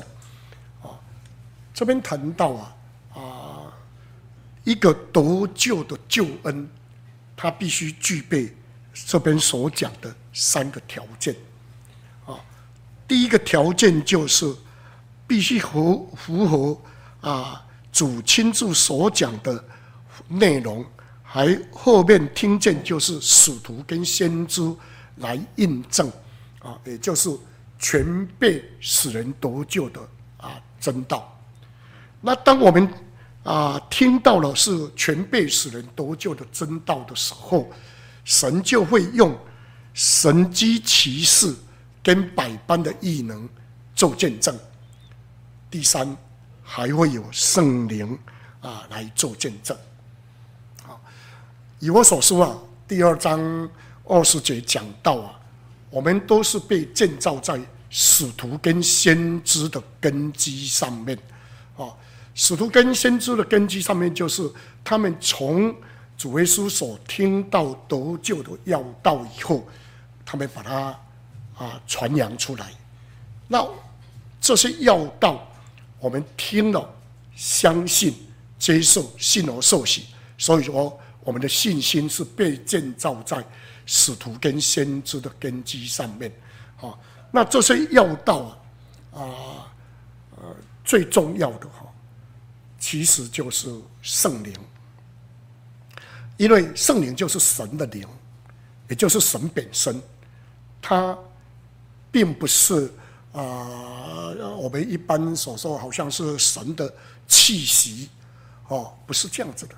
这边谈到啊啊，一个得救的救恩。他必须具备这边所讲的三个条件，啊，第一个条件就是必须合符合啊主亲自所讲的内容，还后面听见就是使徒跟先知来印证，啊，也就是全被使人得救的啊真道。那当我们啊，听到了是全备使人得救的真道的时候，神就会用神迹奇事跟百般的异能做见证。第三，还会有圣灵啊来做见证。好，以我所说啊，第二章二十节讲到啊，我们都是被建造在使徒跟先知的根基上面啊。使徒跟先知的根基上面，就是他们从主耶稣所听到得救的要道以后，他们把它啊传扬出来。那这些要道，我们听了，相信、接受、信而受洗，所以说我们的信心是被建造在使徒跟先知的根基上面。好，那这些要道啊，啊呃最重要的哈，其实就是圣灵，因为圣灵就是神的灵，也就是神本身，它并不是啊我们一般所说好像是神的气息，哦，不是这样子的，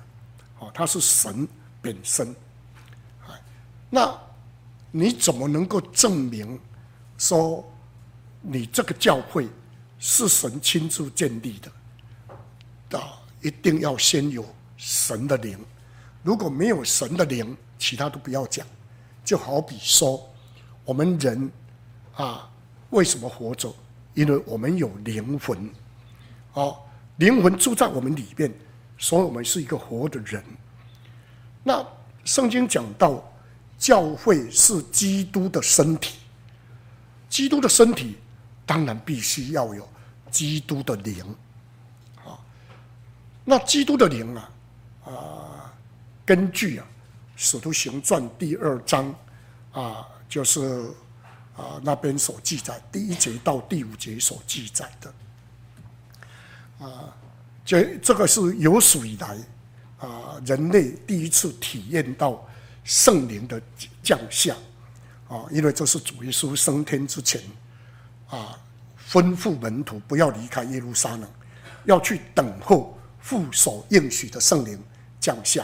哦，它是神本身。那你怎么能够证明？说你这个教会是神亲自建立的，啊，一定要先有神的灵。如果没有神的灵，其他都不要讲。就好比说，我们人啊，为什么活着？因为我们有灵魂，哦，灵魂住在我们里面，所以我们是一个活的人。那圣经讲到，教会是基督的身体。基督的身体当然必须要有基督的灵，那基督的灵啊，啊，根据啊《使徒行传》第二章啊，就是啊那边所记载第一节到第五节所记载的，啊，这这个是有史以来啊人类第一次体验到圣灵的降下。啊，因为这是主耶稣升天之前，啊，吩咐门徒不要离开耶路撒冷，要去等候父所应许的圣灵降下。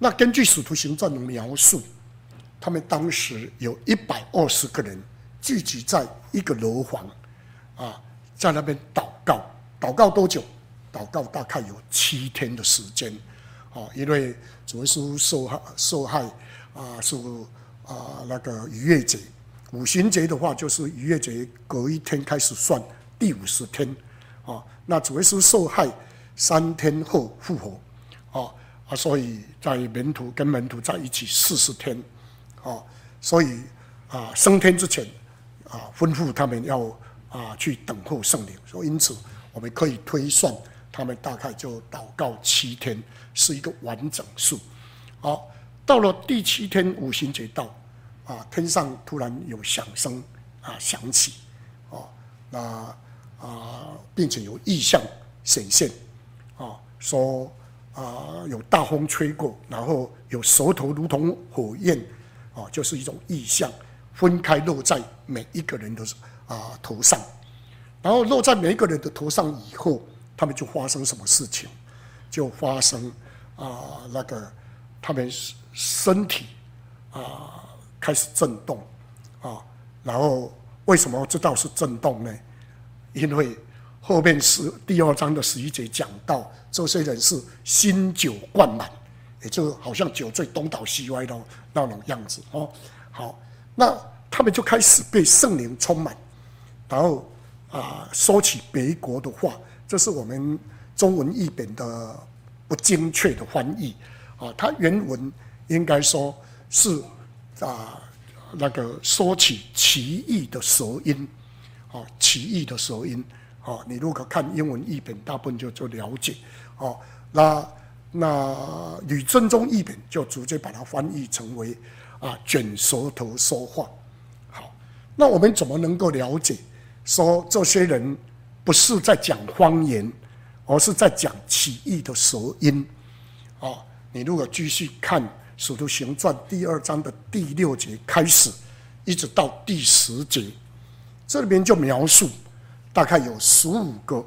那根据使徒行传的描述，他们当时有一百二十个人聚集在一个楼房，啊，在那边祷告。祷告多久？祷告大概有七天的时间。啊，因为主耶稣受害受害啊，是。啊，那个逾越节，五旬节的话，就是逾越节隔一天开始算第五十天，啊，那主耶稣受害三天后复活，啊啊，所以在门徒跟门徒在一起四十天，啊，所以啊升天之前啊吩咐他们要啊去等候圣灵，所以因此我们可以推算他们大概就祷告七天是一个完整数，好。到了第七天五旬节到，啊，天上突然有响声啊响起，哦，那啊，并且有异象显现，说啊有大风吹过，然后有舌头如同火焰，啊，就是一种意象，分开落在每一个人的啊头上，然后落在每一个人的头上以后，他们就发生什么事情？就发生啊那个他们。身体啊开始震动啊，然后为什么知道是震动呢？因为后面是第二章的十一节讲到，这些人是新酒灌满，也就好像酒醉东倒西歪的那种样子哦。好，那他们就开始被圣灵充满，然后啊说起别国的话，这是我们中文译本的不精确的翻译啊，它原文。应该说是啊，那个说起奇异的舌音，哦，奇异的舌音，哦，你如果看英文译本，大部分就就了解，哦，那那吕振中译本就直接把它翻译成为啊卷舌头说话，好，那我们怎么能够了解说这些人不是在讲方言，而是在讲奇异的舌音？哦，你如果继续看。《使徒行传》第二章的第六节开始，一直到第十节，这里边就描述大概有十五个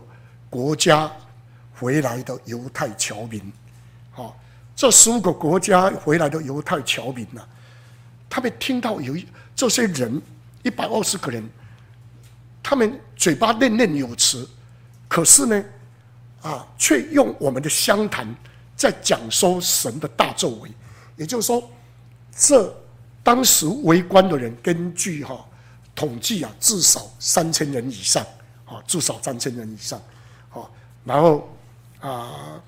国家回来的犹太侨民。好，这十五个国家回来的犹太侨民呢，他们听到有这些人一百二十个人，他们嘴巴念念有词，可是呢，啊，却用我们的乡谈在讲说神的大作为。也就是说，这当时围观的人，根据哈统计啊，至少三千人以上啊，至少三千人以上，啊，然后啊，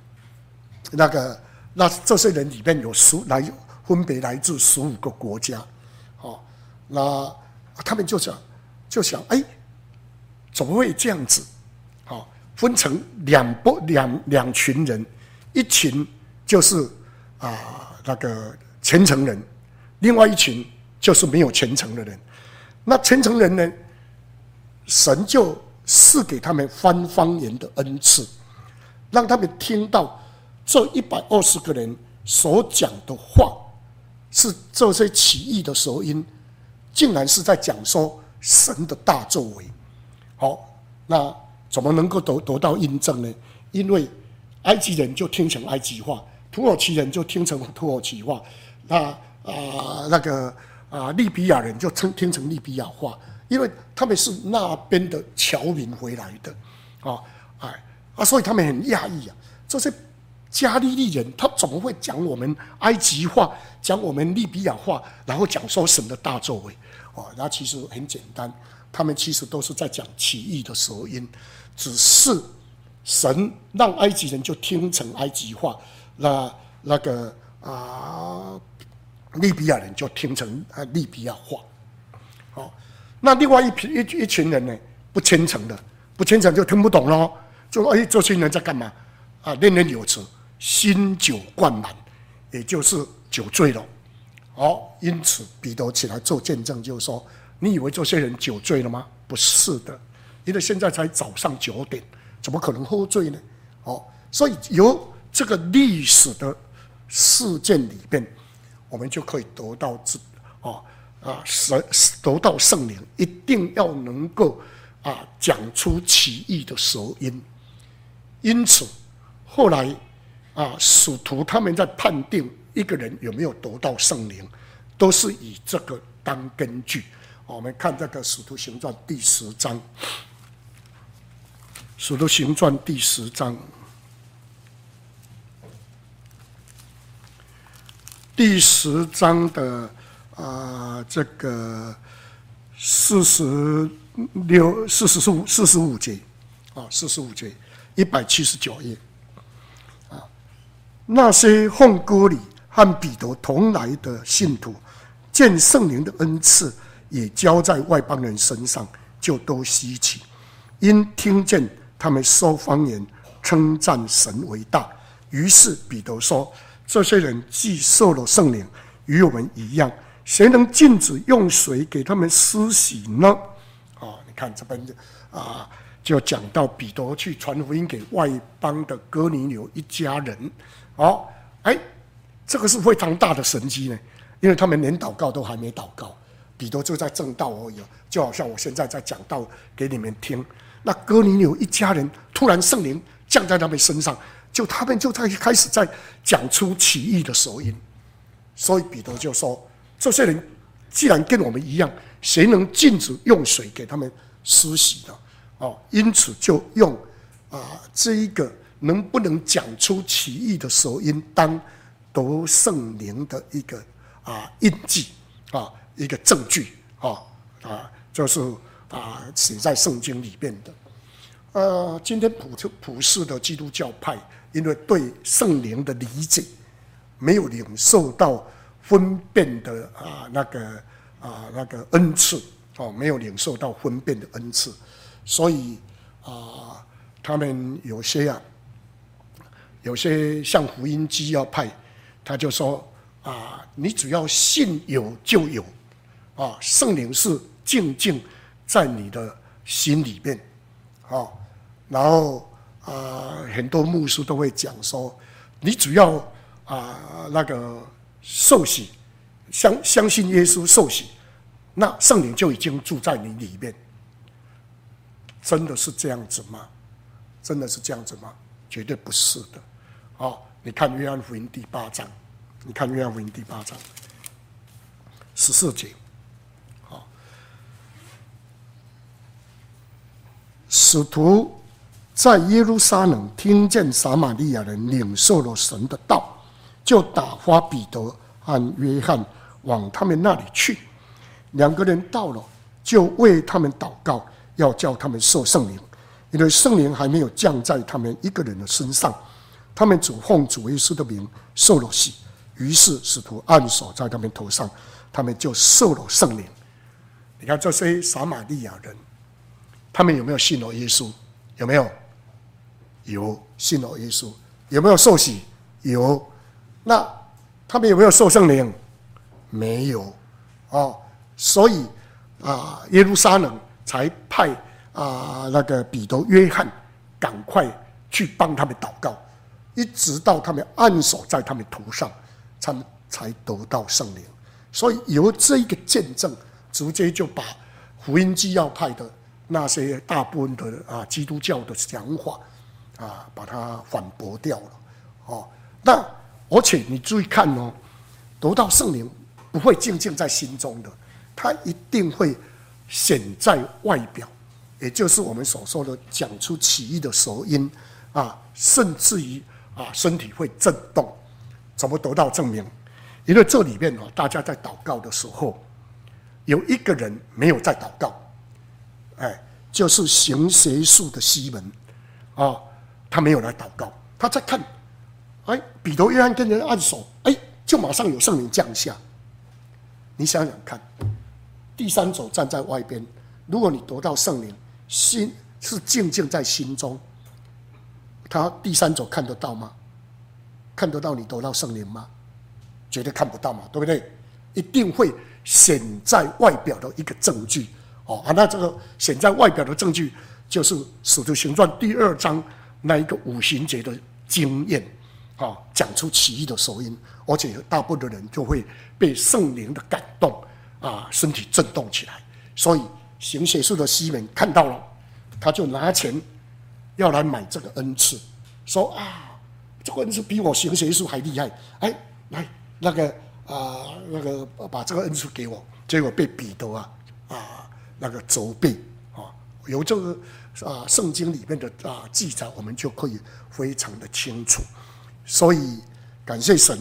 那个那这些人里面有十来分别来自十五个国家，哦，那他们就想就想哎，怎么会这样子？哦，分成两波两两群人，一群就是啊那个虔诚人，另外一群就是没有虔诚的人。那虔诚人呢，神就赐给他们翻方言的恩赐。让他们听到这一百二十个人所讲的话，是这些奇异的舌音，竟然是在讲说神的大作为。好，那怎么能够得得到印证呢？因为埃及人就听成埃及话，土耳其人就听成土耳其话，那啊、那个啊利比亚人就听听成利比亚话，因为他们是那边的侨民回来的，啊，哎。啊，所以他们很讶异啊！这些加利利人，他怎么会讲我们埃及话，讲我们利比亚话，然后讲说神的大作为？哦，那其实很简单，他们其实都是在讲奇异的舌音，只是神让埃及人就听成埃及话，那那个啊利比亚人就听成啊利比亚话。那另外一批一一群人呢，不虔诚的，不虔诚就听不懂喽。就哎，这些人在干嘛？啊，念念有词，心酒灌满，也就是酒醉了。哦，因此彼得起来做见证，就是说：你以为这些人酒醉了吗？不是的，因为现在才早上九点，怎么可能喝醉呢？哦，所以由这个历史的事件里边，我们就可以得到这哦啊神得到圣灵，一定要能够啊讲出奇异的舌音。因此，后来啊，使徒他们在判定一个人有没有得到圣灵，都是以这个当根据。我们看这个《使徒行传》第十章，《使徒行传》第十章，第十章的啊，这个四十六、四十五、四十五节啊，四十五节。一百七十九页，啊，那些奉歌礼和彼得同来的信徒，见圣灵的恩赐也交在外邦人身上，就都稀奇，因听见他们说方言，称赞神为大。于是彼得说：“这些人既受了圣灵，与我们一样，谁能禁止用水给他们施洗呢？”啊，你看这边啊。就讲到彼得去传福音给外邦的哥尼流一家人，哦，哎，这个是非常大的神迹呢，因为他们连祷告都还没祷告，彼得就在正道而已，就好像我现在在讲道给你们听。那哥尼流一家人突然圣灵降在他们身上，就他们就在开始在讲出奇异的舌音，所以彼得就说：这些人既然跟我们一样，谁能禁止用水给他们施洗呢？哦，因此就用啊这一个能不能讲出奇异的舌音当得圣灵的一个啊印记啊一个证据啊啊就是啊写在圣经里面的。呃，今天普特普世的基督教派，因为对圣灵的理解没有领受到分辨的啊那个啊那个恩赐哦，没有领受到分辨的恩赐。所以啊、他们有些啊，有些像福音基要派，他就说啊，你只要信有就有，啊，圣灵是静静在你的心里面，啊，然后啊，很多牧师都会讲说，你只要啊那个受洗，相相信耶稣受洗，那圣灵就已经住在你里面。真的是这样子吗？真的是这样子吗？绝对不是的。好，你看约翰福音第八章，你看约翰福音第八章十四节。好，使徒在耶路撒冷听见撒玛利亚人领受了神的道，就打发彼得和约翰往他们那里去。两个人到了，就为他们祷告。要叫他们受圣灵，因为圣灵还没有降在他们一个人的身上，他们主奉主耶稣的名受了洗，于是使徒按手在他们头上，他们就受了圣灵。你看这些撒玛利亚人，他们有没有信了耶稣？有没有？有信了耶稣，有没有受洗？有。那他们有没有受圣灵？没有。哦，所以啊，耶路撒冷才派啊那个彼得、约翰赶快去帮他们祷告，一直到他们按手在他们头上，他们才得到圣灵。所以由这一个见证，直接就把福音基要派的那些大部分的啊基督教的想法啊，把它反驳掉了。哦，那而且你注意看哦，得到圣灵不会静静在心中的，它一定会显在外表，也就是我们所说的讲出奇异的舌音啊，甚至于啊身体会震动。怎么得到证明？因为这里面啊，大家在祷告的时候，有一个人没有在祷告，哎，就是行邪术的西门，啊，他没有来祷告，他在看，哎，彼得、约翰跟人按手，哎，就马上有圣灵降下。你想想看，第三者站在外边，如果你得到圣灵，心是静静在心中，他第三者看得到吗？看得到你得到圣灵吗？绝对看不到嘛，对不对？一定会显在外表的一个证据哦啊，那这个显在外表的证据就是《使徒行传》第二章那一个五行节的经验啊，讲出奇异的声音，而且大部分的人就会被圣灵的感动啊，身体震动起来。所以行邪术的西门看到了，他就拿钱要来买这个恩赐，说啊，这个恩赐比我行邪术还厉害，哎，来。那个啊、那个把这个恩赐给我，结果被彼得啊啊那个责备啊，由这个啊圣经里面的啊记载，我们就可以非常的清楚。所以感谢神，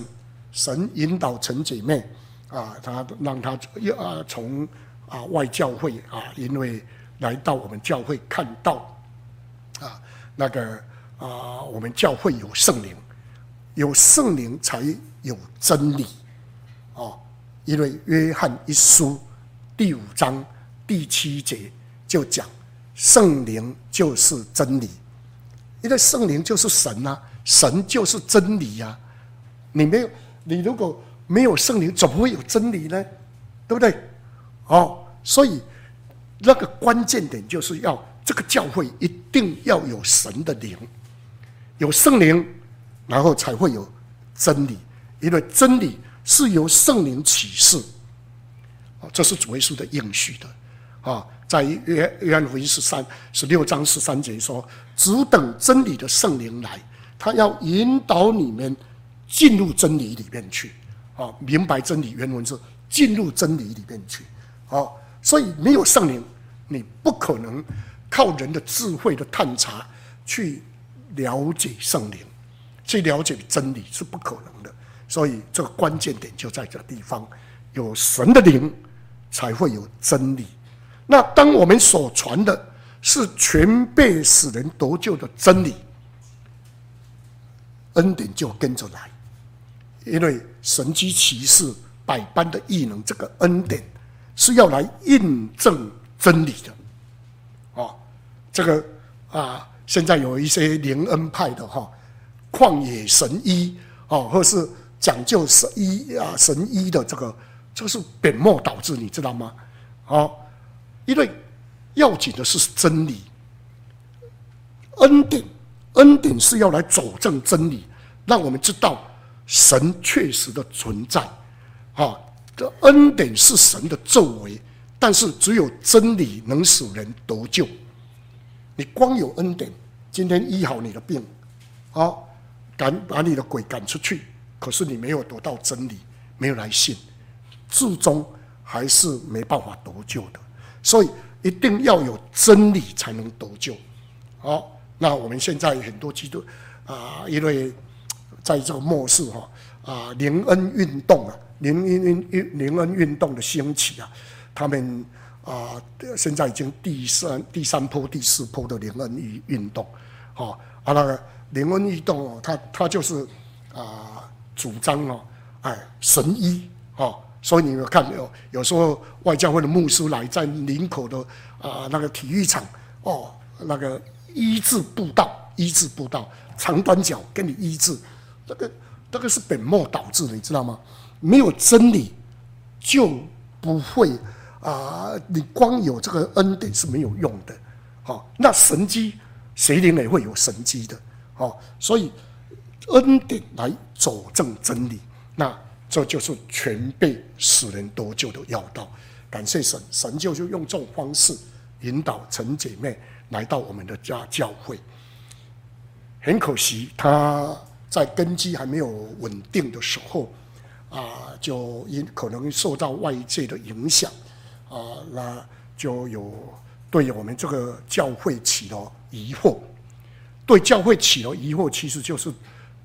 神引导陈姐妹啊，他让他啊从啊外教会啊，因为来到我们教会看到啊那个啊我们教会有圣灵，有圣灵才。有真理，哦，因为约翰一书第五章第七节就讲圣灵就是真理，因为圣灵就是神呐，神就是真理呀。你没有，你如果没有圣灵，怎么会有真理呢？对不对？哦，所以那个关键点就是要这个教会一定要有神的灵，有圣灵，然后才会有真理。因为真理是由圣灵启示，哦，这是主耶稣的应许的，啊，在约约翰福音十三十六章十三节说：“只等真理的圣灵来，他要引导你们进入真理里面去，啊，明白真理。”原文是进入真理里面去，啊，所以没有圣灵，你不可能靠人的智慧的探查去了解圣灵，去了解真理是不可能的。所以，这个关键点就在这地方，有神的灵，才会有真理。那当我们所传的是全备使人得救的真理，恩典就跟着来，因为神迹奇事百般的异能，这个恩典是要来印证真理的。哦，这个啊，现在有一些灵恩派的哈，旷野神医哦，或是。讲究神医啊，神医的这个就是本末倒置，你知道吗？哦，因为要紧的是真理，恩典，恩典是要来佐证真理，让我们知道神确实的存在。啊，这恩典是神的作为，但是只有真理能使人得救。你光有恩典，今天医好你的病，啊，赶把你的鬼赶出去。可是你没有得到真理，没有来信，最终还是没办法得救的。所以一定要有真理才能得救。好，那我们现在很多基督啊，因为在这个末世哈啊，灵恩运动啊，灵恩运灵恩运动的兴起啊，他们啊，现在已经第三第三波、第四波的灵恩运运动，哦，啊，那个灵恩运动哦，他他就是啊主张哦，哎神医哦，所以你们看有有时候外教会的牧师来在林口的啊那个体育场哦，那个医治布道，医治布道，长短脚给你医治，这个这个是本末倒置的，你知道吗？没有真理就不会。啊，你光有这个恩典是没有用的，好，那神迹谁灵也会有神迹的，好，所以恩典来佐证真理，那这就是全备使人得救的要道。感谢神，神就是用这种方式引导陈姐妹来到我们的家教会。很可惜，他在根基还没有稳定的时候，啊，就因可能受到外界的影响。啊，那就有对我们这个教会起了疑惑，对教会起了疑惑，其实就是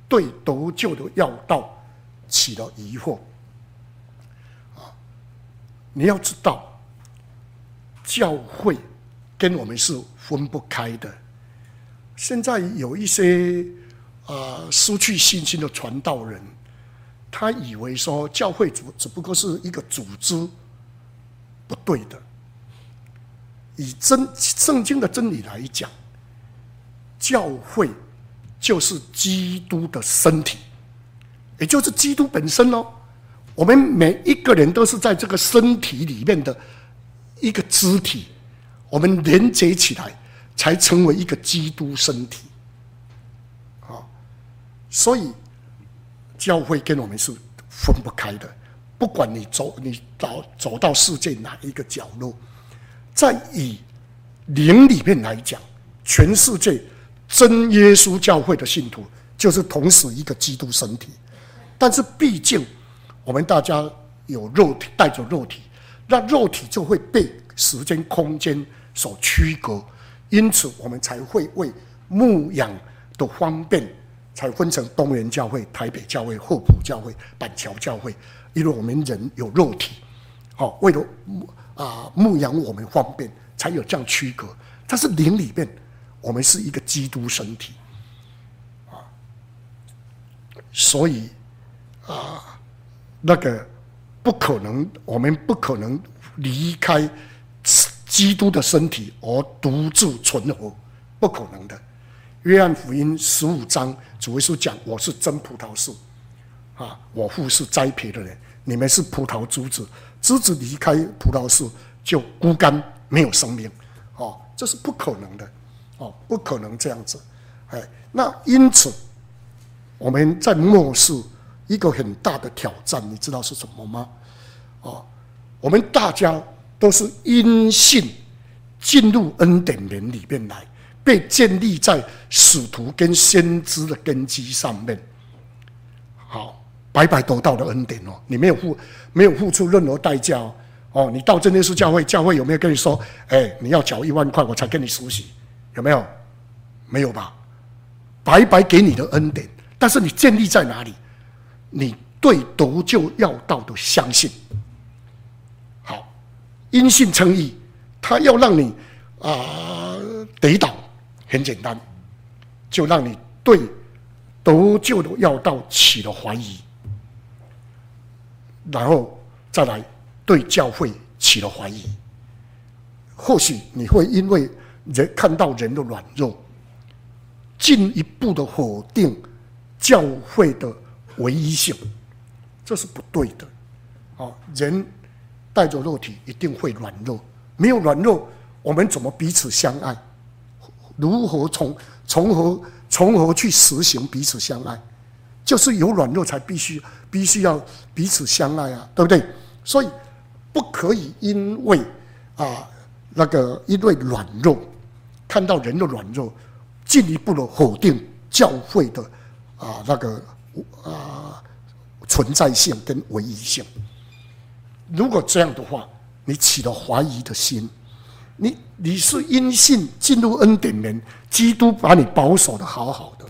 对得救的要道起了疑惑。啊，你要知道，教会跟我们是分不开的。现在有一些啊失去信心的传道人，他以为说教会只只不过是一个组织。不对的。以真圣经的真理来讲，教会就是基督的身体，也就是基督本身哦。我们每一个人都是在这个身体里面的一个肢体，我们连接起来才成为一个基督身体。啊，所以教会跟我们是分不开的。不管你走，你到走到世界哪一个角落，在以灵里面来讲，全世界真耶稣教会的信徒就是同时一个基督身体。但是毕竟我们大家有肉体，带着肉体，那肉体就会被时间、空间所区隔，因此我们才会为牧养的方便，才分成东园教会、台北教会、后埔教会、板桥教会。因为我们人有肉体，好，为了啊牧养我们方便，才有这样区隔。但是灵里面，我们是一个基督身体，啊，所以啊，那个不可能，我们不可能离开基督的身体而独自存活，不可能的。约翰福音十五章，主耶稣讲：“我是真葡萄树，啊，我父是栽培的人。”你们是葡萄枝子，枝子离开葡萄树就枯干，没有生命，哦，这是不可能的，哦，不可能这样子，哎，那因此我们在末世一个很大的挑战，你知道是什么吗？哦，我们大家都是因信进入恩典门里面来，被建立在使徒跟先知的根基上面，好。白白得到的恩典哦，你没有付，没有付出任何代价哦。哦，你到真耶稣教会，教会有没有跟你说，哎，你要缴一万块，我才跟你熟悉？有没有？没有吧？白白给你的恩典，但是你建立在哪里？你对得救要道的相信。因信称义，他要让你啊、呃、抵挡，很简单，就让你对得救的要道起了怀疑。然后再来对教会起了怀疑，或许你会因为人看到人的软弱，进一步的否定教会的唯一性，这是不对的。啊，人带着肉体一定会软弱，没有软弱，我们怎么彼此相爱？如何从从何从何去实行彼此相爱？就是有软弱才必须必须要彼此相爱啊，对不对？所以不可以因为啊那个因为软弱，看到人的软弱，进一步的否定教会的啊那个啊存在性跟唯一性。如果这样的话，你起了怀疑的心，你你是因信进入恩典里，基督把你保守的好好的，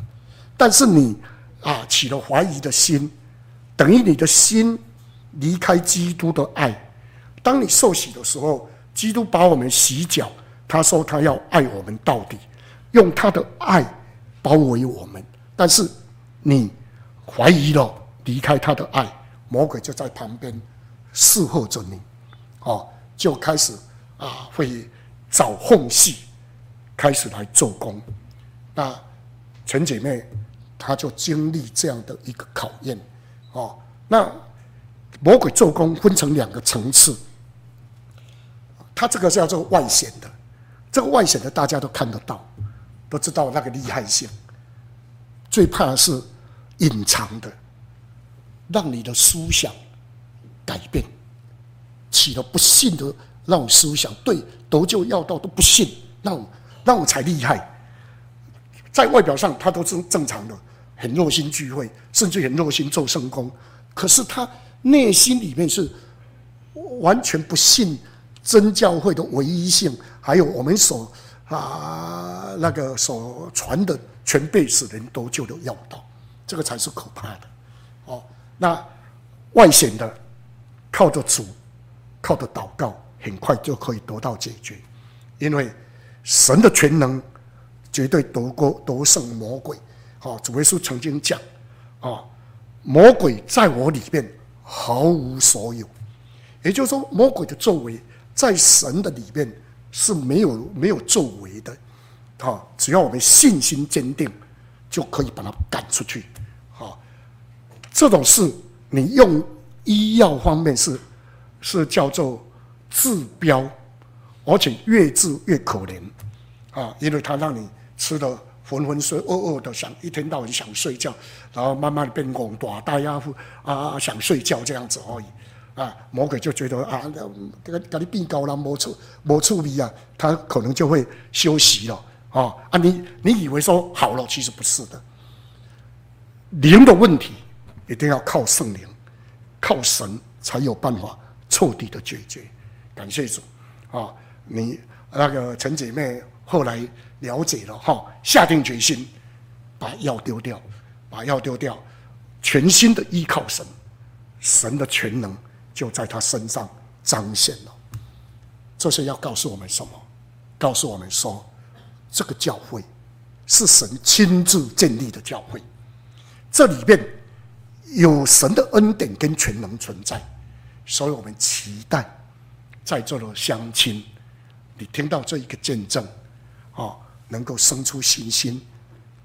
但是你。啊，起了怀疑的心，等于你的心离开基督的爱。当你受洗的时候，基督把我们洗脚，他说他要爱我们到底，用他的爱包围我们。但是你怀疑了，离开他的爱，魔鬼就在旁边侍候着你，哦，就开始啊会找缝隙，开始来做工。那陈姐妹，她就经历这样的一个考验，哦，那魔鬼做工分成两个层次，他这个叫做外显的，这个外显的大家都看得到，都知道那个厉害性。最怕的是隐藏的，让你的思想改变，起了不信的那种思想，对得救要道都不信，那种那种才厉害。在外表上，他都是正常的，很热心聚会，甚至很热心做圣工。可是他内心里面是完全不信真教会的唯一性，还有我们所啊那个所传的全备使人得救的要道，这个才是可怕的。哦，那外显的靠着主，靠着祷告，很快就可以得到解决，因为神的全能。绝对得过得胜魔鬼，好，主耶稣曾经讲，啊，魔鬼在我里面毫无所有，也就是说，魔鬼的作为在神的里面是没有没有作为的，啊，只要我们信心坚定，就可以把它赶出去，啊，这种事你用医药方面是是叫做治标，而且越治越可怜，啊，因为它让你。吃的浑浑噩噩的想一天到晚想睡觉，然后慢慢的变懵大呆啊啊想睡觉这样子而已啊，魔鬼就觉得啊，这个给你变高了，没处没处理啊，他可能就会休息了啊啊！你你以为说好了，其实不是的。灵的问题一定要靠圣灵，靠神才有办法彻底的解决。感谢主啊！你那个陈姐妹后来。了解了哈，下定决心把药丢掉，把药丢掉，全心的依靠神，神的全能就在他身上彰显了。这是要告诉我们什么？告诉我们说，这个教会是神亲自建立的教会，这里面有神的恩典跟全能存在，所以我们期待在座的乡亲，你听到这一个见证啊。能够生出信心，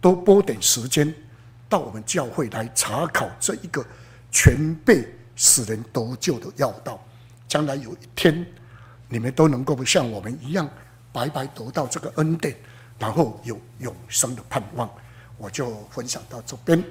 多拨点时间到我们教会来查考这一个全备使人得救的要道。将来有一天，你们都能够像我们一样白白得到这个恩典，然后有永生的盼望。我就分享到这边。